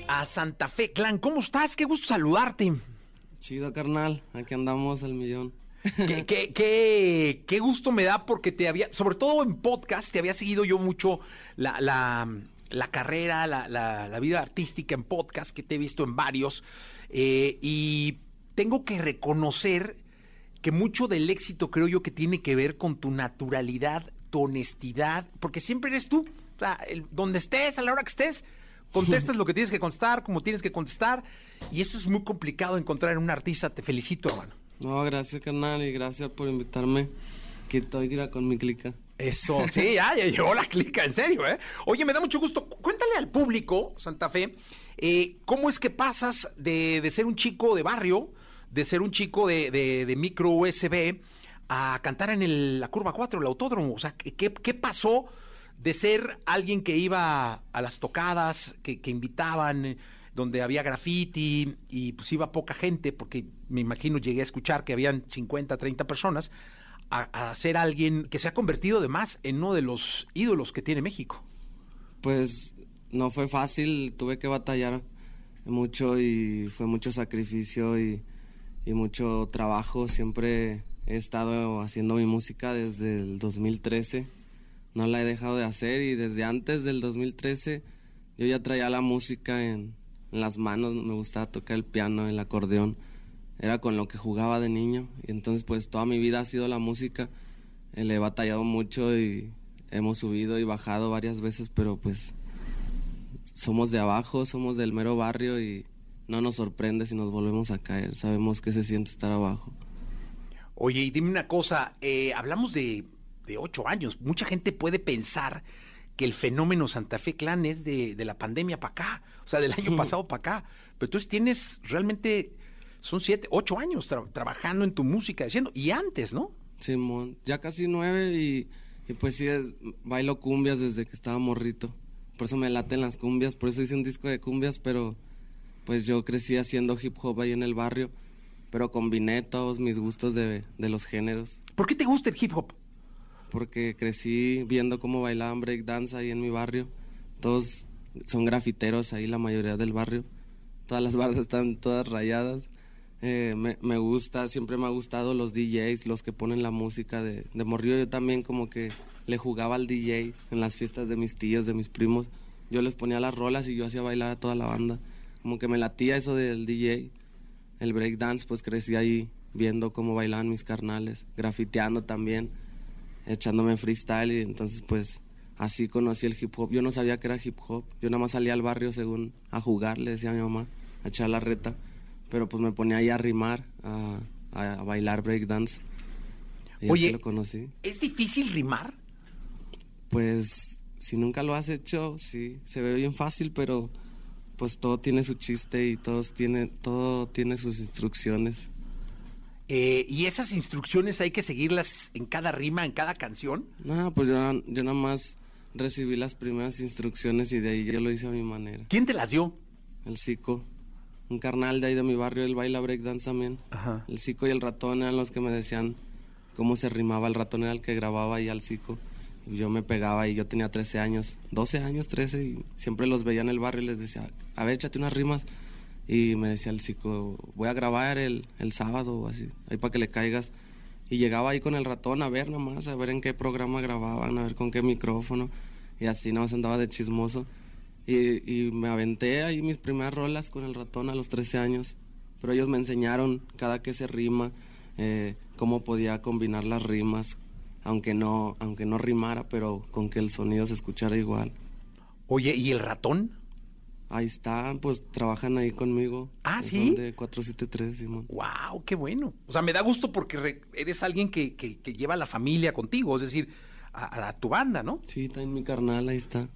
a Santa Fe Clan. ¿Cómo estás? Qué gusto saludarte. Chido, carnal. Aquí andamos al millón. qué, qué- qué- qué gusto me da porque te había, sobre todo en podcast, te había seguido yo mucho la, la- la carrera, la, la- la vida artística en podcast, que te he visto en varios. Eh, y tengo que reconocer que mucho del éxito creo yo que tiene que ver con tu naturalidad, tu honestidad, porque siempre eres tú. O sea, el- donde estés, a la hora que estés, contestas [laughs] lo que tienes que contestar, como tienes que contestar. Y eso es muy complicado encontrar en un artista. Te felicito, hermano. No, gracias, carnal, y gracias por invitarme. Que estoy con mi clica. Eso, sí, ya, ya llegó la clica, en serio, ¿eh? Oye, me da mucho gusto. Cuéntale al público, Santa Fe, eh, cómo es que pasas de, de ser un chico de barrio, de ser un chico de, de- micro USB, a cantar en el- la curva 4, el autódromo. O sea, ¿qué, qué- pasó de ser alguien que iba a las tocadas, que, que invitaban, donde había graffiti y pues iba poca gente, porque me imagino llegué a escuchar que habían 50, 30 personas, a, a ser alguien que se ha convertido además en uno de los ídolos que tiene México. Pues no fue fácil, tuve que batallar mucho y fue mucho sacrificio y, y mucho trabajo. Siempre he estado haciendo mi música desde el 2013. No la he dejado de hacer y desde antes del 2013 yo ya traía la música en, las manos. Me gustaba tocar el piano, el acordeón. Era con lo que jugaba de niño. Y entonces pues toda mi vida ha sido la música. Eh, Le he batallado mucho y hemos subido y bajado varias veces, pero pues somos de abajo, somos del mero barrio y no nos sorprende si nos volvemos a caer. Sabemos que se siente estar abajo. Oye, y dime una cosa, eh, hablamos de, de ocho años. Mucha gente puede pensar que el fenómeno Santa Fe Clan es de, de la pandemia para acá, o sea, del año pasado para acá. Pero entonces tienes realmente, son siete, ocho años tra- trabajando en tu música, haciendo, y antes, ¿no? Simón, ya casi nueve y, y pues sí, es- bailo cumbias desde que estaba morrito. Por eso me laten las cumbias, por eso hice un disco de cumbias, pero pues yo crecí haciendo hip hop ahí en el barrio, pero combiné todos mis gustos de, de los géneros. ¿Por qué te gusta el hip hop? Porque crecí viendo cómo bailaban breakdance ahí en mi barrio. Todos son grafiteros ahí, la mayoría del barrio. Todas las [laughs] barras están todas rayadas. Eh, me, gusta, siempre me ha gustado los DJs, los que ponen la música de, de morrillo. Yo también como que le jugaba al DJ en las fiestas de mis tíos, de mis primos. Yo les ponía las rolas y yo hacía bailar a toda la banda. Como que me latía eso del DJ. El breakdance, pues crecí ahí viendo cómo bailaban mis carnales, grafiteando también, echándome freestyle y entonces pues así conocí el hip hop. Yo no sabía que era hip hop, yo nada más salía al barrio según a jugar, le decía a mi mamá, a echar la reta, pero pues me ponía ahí a rimar, a, a- bailar breakdance. Y Oye, así lo conocí. ¿Es difícil rimar? Pues si nunca lo has hecho, sí, se ve bien fácil, pero pues todo tiene su chiste y todos tiene, todo tiene sus instrucciones. Eh, ¿Y esas instrucciones hay que seguirlas en cada rima, en cada canción? No, pues yo, yo nada más recibí las primeras instrucciones y de ahí yo lo hice a mi manera. ¿Quién te las dio? El Zico. Un carnal de ahí de mi barrio, él baila breakdance también. El Zico y el ratón eran los que me decían cómo se rimaba. El ratón era el que grababa ahí al Zico. Y yo me pegaba y yo tenía 13 años, 12 años, 13, y siempre los veía en el barrio y les decía, a ver, échate unas rimas. Y me decía el Zico, voy a grabar el, el sábado o así, ahí para que le caigas. Y llegaba ahí con el ratón a ver nomás, a ver en qué programa grababan, a ver con qué micrófono. Y así nomás andaba de chismoso. Y, y me aventé ahí mis primeras rolas con el ratón a los 13 años. Pero ellos me enseñaron cada que se rima, eh, cómo podía combinar las rimas, aunque no, aunque no rimara, pero con que el sonido se escuchara igual. Oye, ¿y el ratón? Ahí están, pues trabajan ahí conmigo. Ah, Son ¿sí? de 473, Simón. ¡Wow! ¡Qué bueno! O sea, me da gusto porque re- eres alguien que, que- que lleva a la familia contigo, es decir, a, a tu banda, ¿no? Sí, está en mi carnal, ahí está.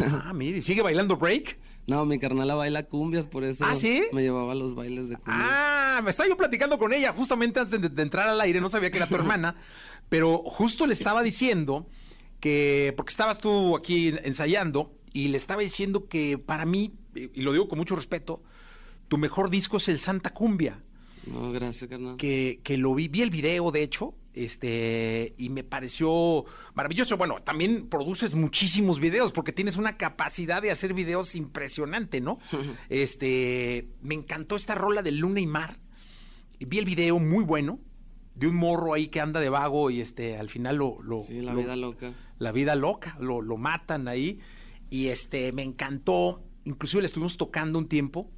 Ah, mire, ¿sigue bailando break? No, mi carnala baila cumbias, por eso ¿Ah, sí? me llevaba a los bailes de cumbia. Ah, me estaba yo platicando con ella justamente antes de, de entrar al aire, no sabía que era tu hermana, [laughs] pero justo le estaba diciendo que, porque estabas tú aquí ensayando, y le estaba diciendo que para mí, y lo digo con mucho respeto, tu mejor disco es el Santa Cumbia. No, gracias, carnal. que, que lo vi, vi el video, de hecho, este, y me pareció maravilloso. Bueno, también produces muchísimos videos, porque tienes una capacidad de hacer videos impresionante, ¿no? [laughs] este, me encantó esta rola de Luna y Mar. Vi el video muy bueno, de un morro ahí que anda de vago y este, al final lo... lo Sí, la lo- vida loca. la vida loca, lo, lo matan ahí. Y este, me encantó. Inclusive le estuvimos tocando un tiempo,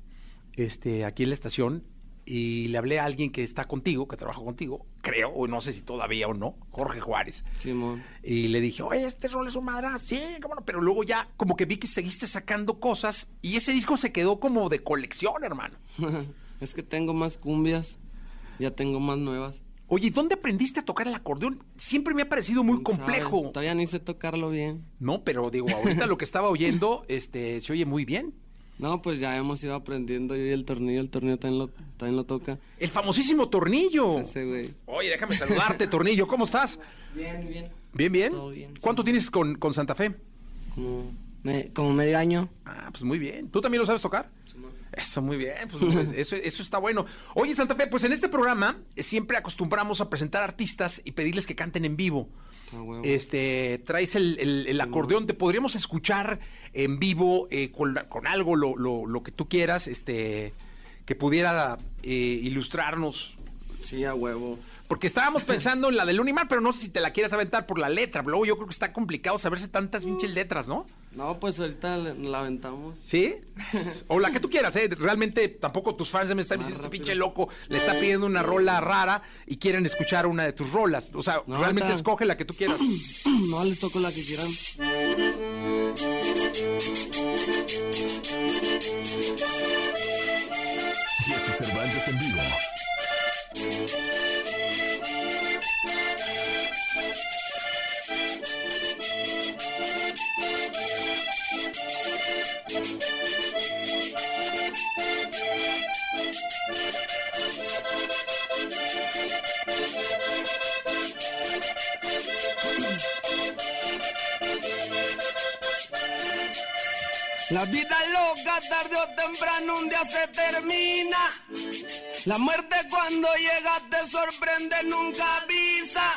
este, aquí en la estación, y le hablé a alguien que está contigo, que trabaja contigo, creo, o no sé si todavía o no, Jorge Juárez. Simón. Y le dije, oye, este rol es un madra, sí, cómo no, pero luego ya como que vi que seguiste sacando cosas y ese disco se quedó como de colección, hermano. [laughs] es que tengo más cumbias, ya tengo más nuevas. Oye, ¿dónde aprendiste a tocar el acordeón? Siempre me ha parecido muy complejo. Sabe, Todavía ni sé tocarlo bien. No, pero digo, ahorita lo que estaba oyendo, [laughs] este, se oye muy bien. No, pues ya hemos ido aprendiendo. Yo y el tornillo, el tornillo también lo, también lo toca. El famosísimo tornillo. Güey. Oye, déjame saludarte, tornillo. ¿Cómo estás? Bien, bien. Bien, bien. Todo bien, ¿Cuánto tienes con, con Santa Fe? Como, me- como medio año. Ah, pues muy bien. ¿Tú también lo sabes tocar? Eso, muy bien. Pues, eso, eso está bueno. Oye, Santa Fe, pues en este programa eh, siempre acostumbramos a presentar artistas y pedirles que canten en vivo. Ah, huevo. Este, traes el, el- el acordeón, te podríamos escuchar en vivo eh, con, con algo, lo, lo- lo que tú quieras, este, que pudiera eh, ilustrarnos. Sí, a huevo porque estábamos pensando en la del Unimar, pero no sé si te la quieres aventar por la letra. Luego yo creo que está complicado saberse tantas pinches letras, ¿no? No, pues ahorita la aventamos. ¿Sí? O la que tú quieras, ¿eh? Realmente tampoco tus fans me están diciendo, este pinche loco le está pidiendo una rola rara y quieren escuchar una de tus rolas. O sea, realmente escoge la que tú quieras. [clears throat] No, les toco la que quieran. Cervantes en La vida loca tarde o temprano un día se termina. La muerte cuando llega te sorprende, nunca avisa.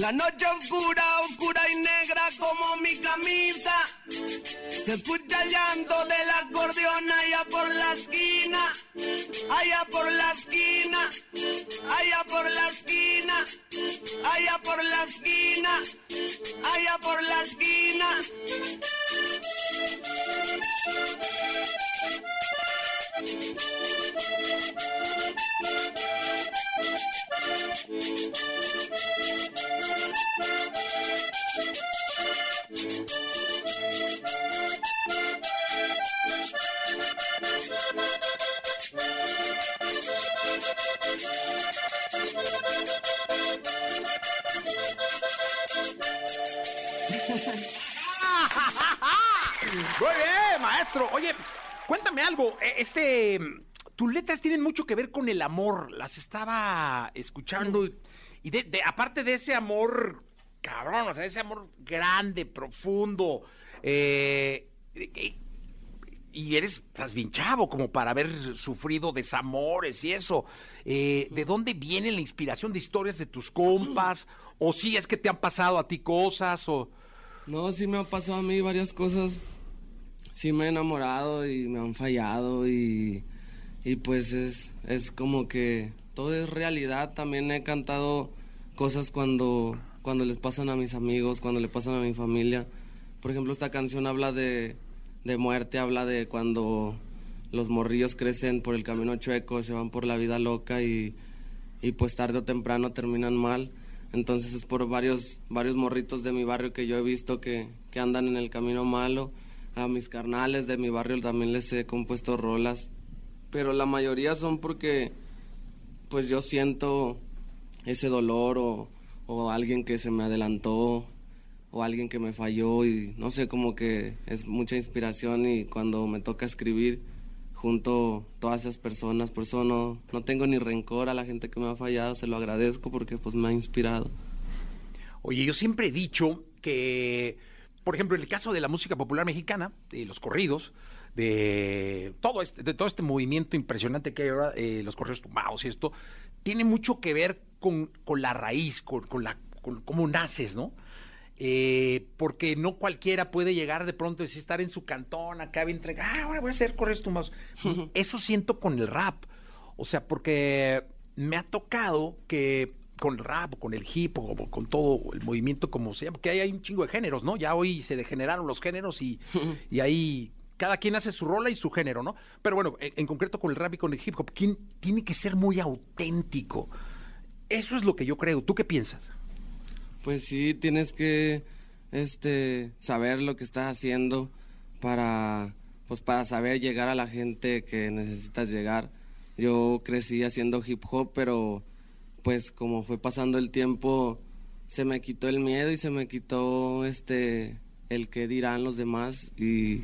La noche oscura, oscura y negra como mi camisa. Se escucha el llanto del acordeón allá por la esquina. Allá por la esquina. Allá por la esquina. Allá por la esquina. Allá por la esquina. Muy bien, maestro. Oye, cuéntame algo. Eh, Este, tus letras tienen mucho que ver con el amor. Las estaba escuchando y, y de, de- aparte de ese amor, cabrón, o sea, ese amor grande, profundo. eh, y, y eres, estás bien chavo como para haber sufrido desamores y eso. Eh, ¿De dónde viene la inspiración de historias de tus compas? ¿O si es que te han pasado a ti cosas? O... No, sí me han pasado a mí varias cosas. Sí me he enamorado y me han fallado y, y pues es, es como que todo es realidad. También he cantado cosas cuando, cuando les pasan a mis amigos, cuando le pasan a mi familia. Por ejemplo, esta canción habla de, de muerte, habla de cuando los morrillos crecen por el camino chueco, se van por la vida loca y, y pues tarde o temprano terminan mal. Entonces es por varios, varios morritos de mi barrio que yo he visto que, que andan en el camino malo. A mis carnales de mi barrio también les he compuesto rolas. Pero la mayoría son porque pues yo siento ese dolor o, o alguien que se me adelantó o alguien que me falló y no sé, como que es mucha inspiración y cuando me toca escribir junto todas esas personas, por eso no, no tengo ni rencor a la gente que me ha fallado, se lo agradezco porque pues me ha inspirado. Oye, yo siempre he dicho que, por ejemplo, en el caso de la música popular mexicana, de los corridos, de todo este, de todo este movimiento impresionante que hay ahora, eh, los corridos tumbados y esto, tiene mucho que ver con, con la raíz, con, con la, con cómo naces, ¿no? Eh, porque no cualquiera puede llegar de pronto y estar en su cantón, acá bien entregado, ah, ahora voy a hacer corridos tumbados. Eso siento con el rap. O sea, porque me ha tocado que con el rap, con el hip hop, con todo el movimiento como se llama, porque ahí hay un chingo de géneros, ¿no? Ya hoy se degeneraron los géneros y, [laughs] y ahí cada quien hace su rola y su género, ¿no? Pero bueno, en, en concreto con el rap y con el hip hop, ¿quién tiene que ser muy auténtico? Eso es lo que yo creo. ¿Tú qué piensas? Pues sí, tienes que este saber lo que estás haciendo para pues para saber llegar a la gente que necesitas llegar. Yo crecí haciendo hip hop, pero pues como fue pasando el tiempo se me quitó el miedo y se me quitó este el que dirán los demás y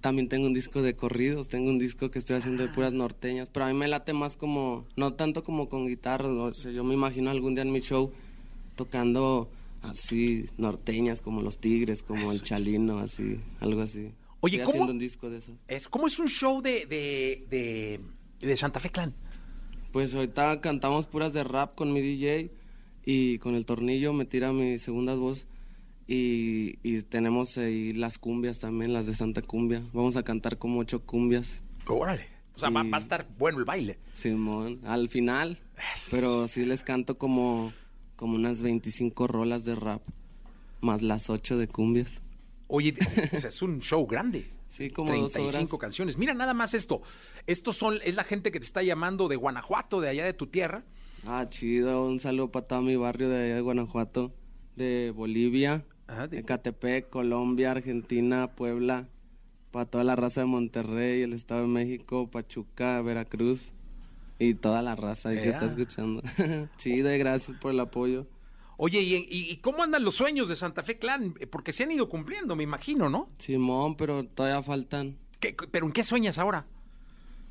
también tengo un disco de corridos, tengo un disco que estoy haciendo de puras norteñas, pero a mí me late más como, no tanto como con guitarra, no sé, yo me imagino algún día en mi show tocando así norteñas como los Tigres, como el Chalino, así, algo así. Oye, Estoy ¿cómo- haciendo un disco de eso. Es como es un show de, de, de, de Santa Fe Clan. Pues ahorita cantamos puras de rap con mi DJ y con el tornillo me tira mi segunda voz y, y tenemos ahí las cumbias también, las de Santa Cumbia. Vamos a cantar como ocho cumbias. Órale. O sea, va, va a estar bueno el baile. Simón, al final, pero sí les canto como, como unas 25 rolas de rap, más las ocho de cumbias. Oye, es un show grande. Sí, como dos 35 horas. canciones. Mira nada más esto. Estos son, es la gente que te está llamando de Guanajuato, de allá de tu tierra. Ah, chido, un saludo para todo mi barrio de allá de Guanajuato, de Bolivia, de Catepec, Colombia, Argentina, Puebla, para toda la raza de Monterrey, el Estado de México, Pachuca, Veracruz y toda la raza ahí que está escuchando. [laughs] Chido y gracias por el apoyo. Oye, ¿y, y- y cómo andan los sueños de Santa Fe Clan? Eh, Porque se han ido cumpliendo, me imagino, ¿no? Simón, pero todavía faltan. ¿Qué- ¿Pero en qué sueñas ahora?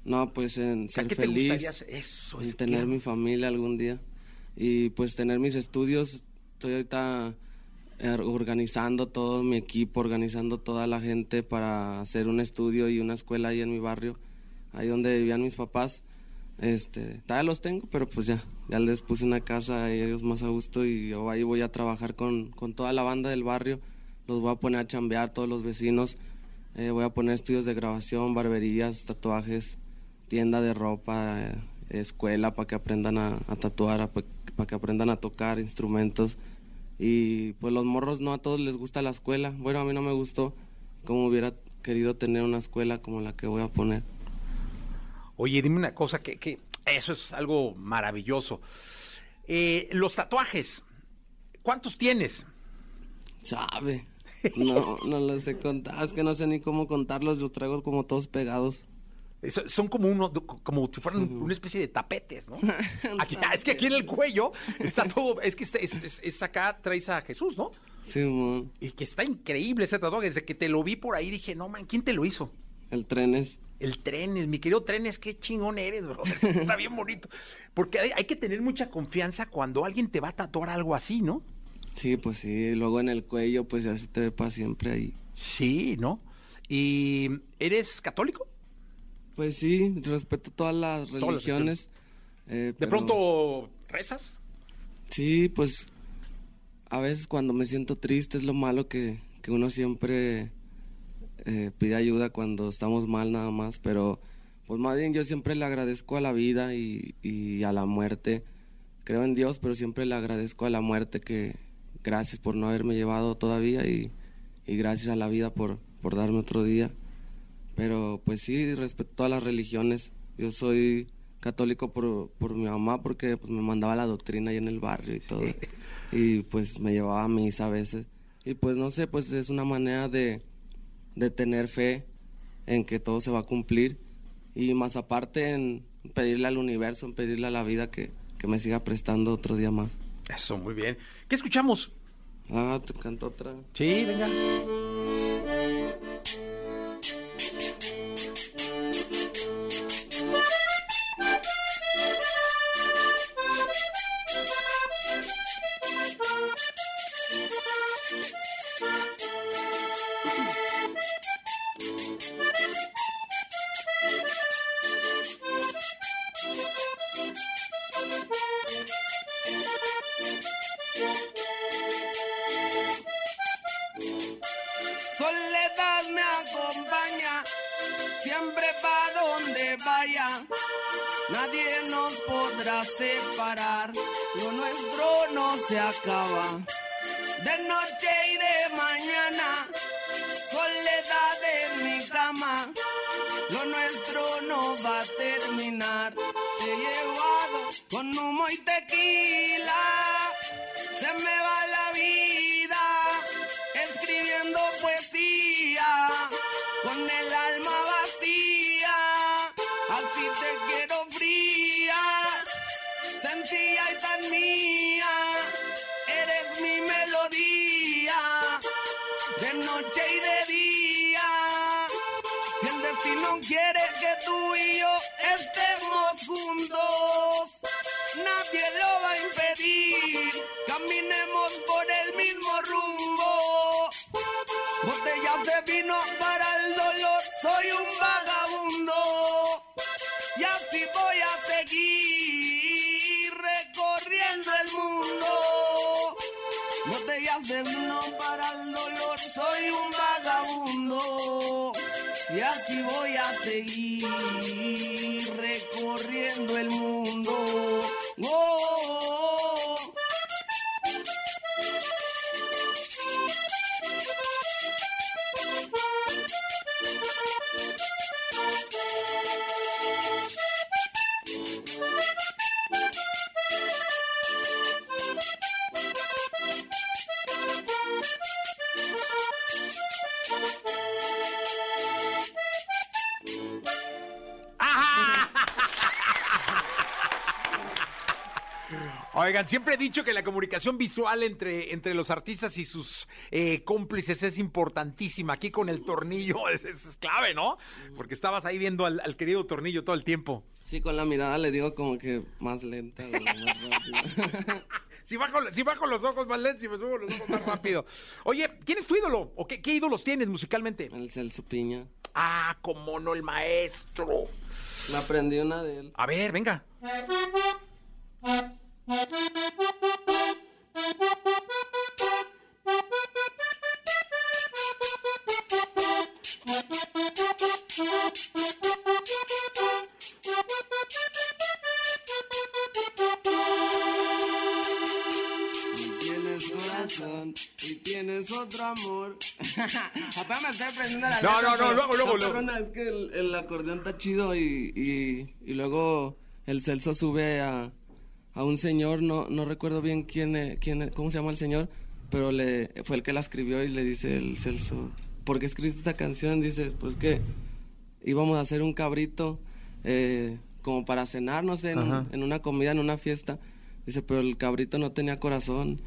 No, pues en ¿A ser qué te feliz, gustaría? Eso en es tener mi familia algún día y pues tener mis estudios. Estoy ahorita eh, organizando todo mi equipo, organizando toda la gente para hacer un estudio y una escuela ahí en mi barrio, ahí donde vivían mis papás. Este, todavía los tengo, pero pues ya, ya les puse una casa a ellos más a gusto y yo ahí voy a trabajar con, con toda la banda del barrio. Los voy a poner a chambear, todos los vecinos. Eh, voy a poner estudios de grabación, barberías, tatuajes, tienda de ropa, eh, escuela para que aprendan a, a tatuar, para que aprendan a tocar instrumentos. Y pues los morros no a todos les gusta la escuela. Bueno, a mí no me gustó como hubiera querido tener una escuela como la que voy a poner. Oye, dime una cosa, que, que eso es algo maravilloso. Eh, los tatuajes, ¿cuántos tienes? Sabe. No, no los sé contar. Es que no sé ni cómo contarlos. Los traigo como todos pegados. Son como uno, como si fueran una especie de tapetes, ¿no? [laughs] Aquí- ah, es que aquí en el cuello está [laughs] todo, es que este- es, es- es acá traes a Jesús, ¿no? Simón. Y que está increíble ese tatuaje. Desde que te lo vi por ahí dije, no, man, ¿quién te lo hizo? El trenes. El trenes, mi querido trenes, qué chingón eres, bro. [laughs] Está bien bonito. Porque hay, hay que tener mucha confianza cuando alguien te va a tatuar algo así, ¿no? Sí, pues sí. Luego en el cuello, pues ya se te ve para siempre ahí. Sí, ¿no? ¿Y eres católico? Pues sí, respeto todas las religiones. eh, ¿De pero- pronto rezas? Sí, pues a veces cuando me siento triste es lo malo que, que uno siempre eh, pide ayuda cuando estamos mal nada más, pero pues más bien yo siempre le agradezco a la vida y, y a la muerte. Creo en Dios, pero siempre le agradezco a la muerte que gracias por no haberme llevado todavía y, y gracias a la vida por, por darme otro día. Pero pues sí, respeto todas las religiones. Yo soy católico por, por mi mamá porque pues, me mandaba la doctrina ahí en el barrio y todo. [laughs] Y pues me llevaba a misa a veces. Y pues no sé, pues es una manera de, de tener fe en que todo se va a cumplir. Y más aparte en pedirle al universo, en pedirle a la vida que, que me siga prestando otro día más. Eso, muy bien. ¿Qué escuchamos? Ah, te canto otra. Sí, venga. Separar, lo nuestro no se acaba. De noche de vino para el dolor, soy un vagabundo. Y así voy a seguir recorriendo el mundo. Botellas de vino para el dolor, soy un vagabundo. Y así voy a seguir Oigan, siempre he dicho que la comunicación visual entre, entre los artistas y sus eh, cómplices es importantísima. Aquí con el tornillo [laughs] es, es- es clave, ¿no? Porque estabas ahí viendo al, al querido tornillo todo el tiempo. Sí, con la mirada le digo como que más lenta. o más. [laughs] Si bajo, si bajo los ojos más lentos y me subo los ojos más rápido. Oye, ¿quién es tu ídolo? ¿O qué, qué ídolos tienes musicalmente? El Celso Piña. Ah, cómo no, el maestro. Me aprendí una de él. A ver, venga. Y tienes corazón y tienes otro amor. Apenas me estoy aprendiendo la No, no, no, luego, luego, luego. es que el, el acordeón está chido y, y, y luego el Celso sube a, a un señor, no, no recuerdo bien quién, eh, quién, eh, cómo se llama el señor, pero le, fue el que la escribió y le dice el Celso, ¿por qué escribiste esta canción? Dice, pues que íbamos a hacer un cabrito eh, como para cenar, no sé, en, un- Ajá. en una comida, en una fiesta. Dice, pero el cabrito no tenía corazón.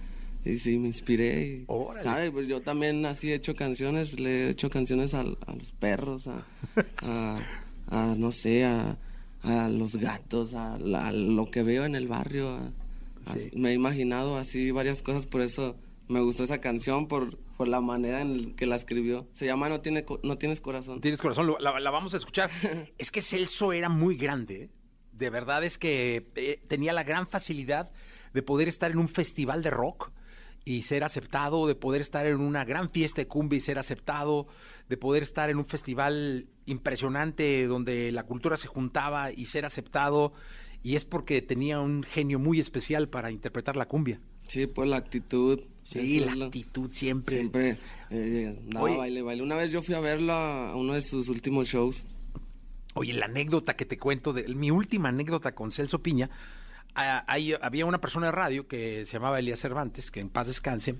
Y sí, me inspiré. Y, ¿sabe? Pues yo también así he hecho canciones, le he hecho canciones a, los perros, a, a- a, no sé, a, a los gatos, a, la- a lo que veo en el barrio. a- a- me he imaginado así varias cosas, por eso me gustó esa canción, por, por la manera en que la escribió. Se llama No, tiene, no tienes corazón. Tienes corazón, la vamos a escuchar. [laughs] es que Celso era muy grande. ¿eh? De verdad es que eh, tenía la gran facilidad de poder estar en un festival de rock y ser aceptado, de poder estar en una gran fiesta de cumbia y ser aceptado, de poder estar en un festival impresionante donde la cultura se juntaba y ser aceptado. Y es porque tenía un genio muy especial para interpretar la cumbia. Sí, pues la actitud. Sí, la actitud siempre. Siempre eh, Oye. baile, baile. Una vez yo fui a verlo a uno de sus últimos shows. Oye, la anécdota que te cuento, de, mi última anécdota con Celso Piña, ahí había una persona de radio que se llamaba Elías Cervantes, que en paz descanse,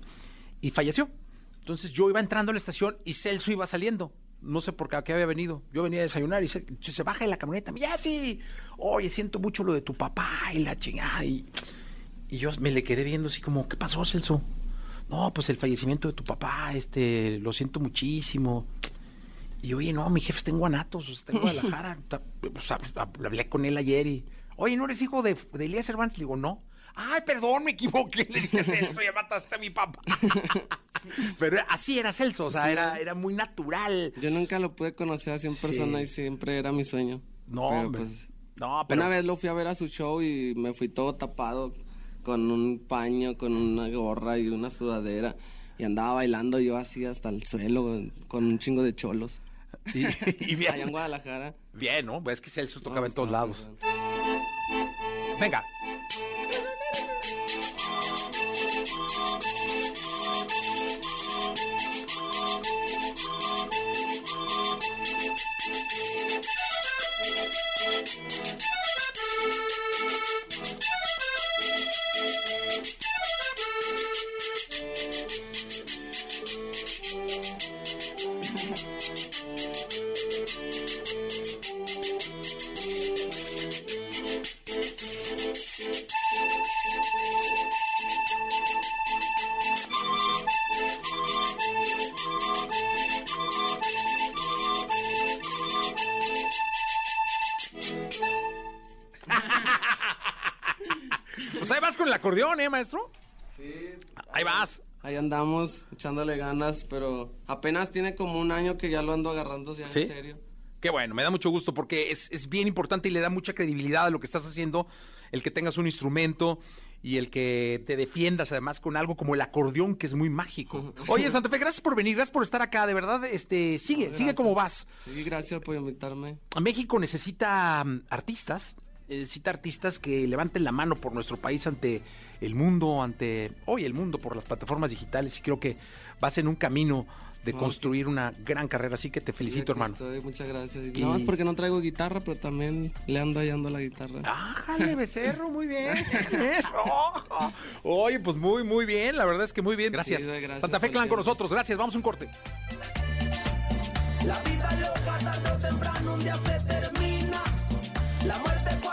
y falleció. Entonces yo iba entrando a la estación y Celso iba saliendo. No sé por qué, a qué había venido. Yo venía a desayunar y se, se baja de la camioneta. Ya sí, oye, siento mucho lo de tu papá y la chingada. Y, y yo me le quedé viendo así como, ¿qué pasó, Celso? No, pues el fallecimiento de tu papá, este, lo siento muchísimo. Y oye, no, mi jefe está en Guanatos, está en Guadalajara. [laughs] Sea, hablé con él ayer y, oye, ¿no eres hijo de, de Elías Cervantes? Le digo, no. Ay, perdón, me equivoqué. Le dije, Celso, ya mataste a mi papá. [laughs] [laughs] Pero así era Celso, o sea, Sí. era, era muy natural. Yo nunca lo pude conocer así en persona y siempre era mi sueño. No, Pero, pues, No, pero Una vez lo fui a ver a su show y me fui todo tapado con un paño, con una gorra y una sudadera. Y andaba bailando yo así hasta el suelo con un chingo de cholos. [laughs] Y, y bien. Allá en Guadalajara. Bien, ¿no? Es que Celso tocaba No, en todos lados. Venga. ¿Eh, maestro? Sí. Ahí vas. Ahí andamos echándole ganas, pero apenas tiene como un año que ya lo ando agarrando ya ¿Sí? en serio. Qué bueno, me da mucho gusto porque es, es bien importante y le da mucha credibilidad a lo que estás haciendo, el que tengas un instrumento y el que te defiendas además con algo como el acordeón, que es muy mágico. [laughs] Oye, Santa Fe, gracias por venir, gracias por estar acá, de verdad, este, sigue, sigue como vas. Sí, gracias por invitarme. México necesita mm, artistas, necesita artistas que levanten la mano por nuestro país ante el mundo, ante hoy el mundo por las plataformas digitales y creo que vas en un camino de construir una gran carrera, así que te felicito, hermano. estoy, muchas gracias. Y- Nada más porque no traigo guitarra, pero también le ando hallando la guitarra. ¡Ájale, [laughs] becerro! Muy bien. Oye, pues muy, muy bien. La verdad es que muy bien. Gracias. Sí, gracias Santa Fe Clan con nosotros. Gracias. Vamos a un corte. La vida loca tarde o temprano un día se termina. La muerte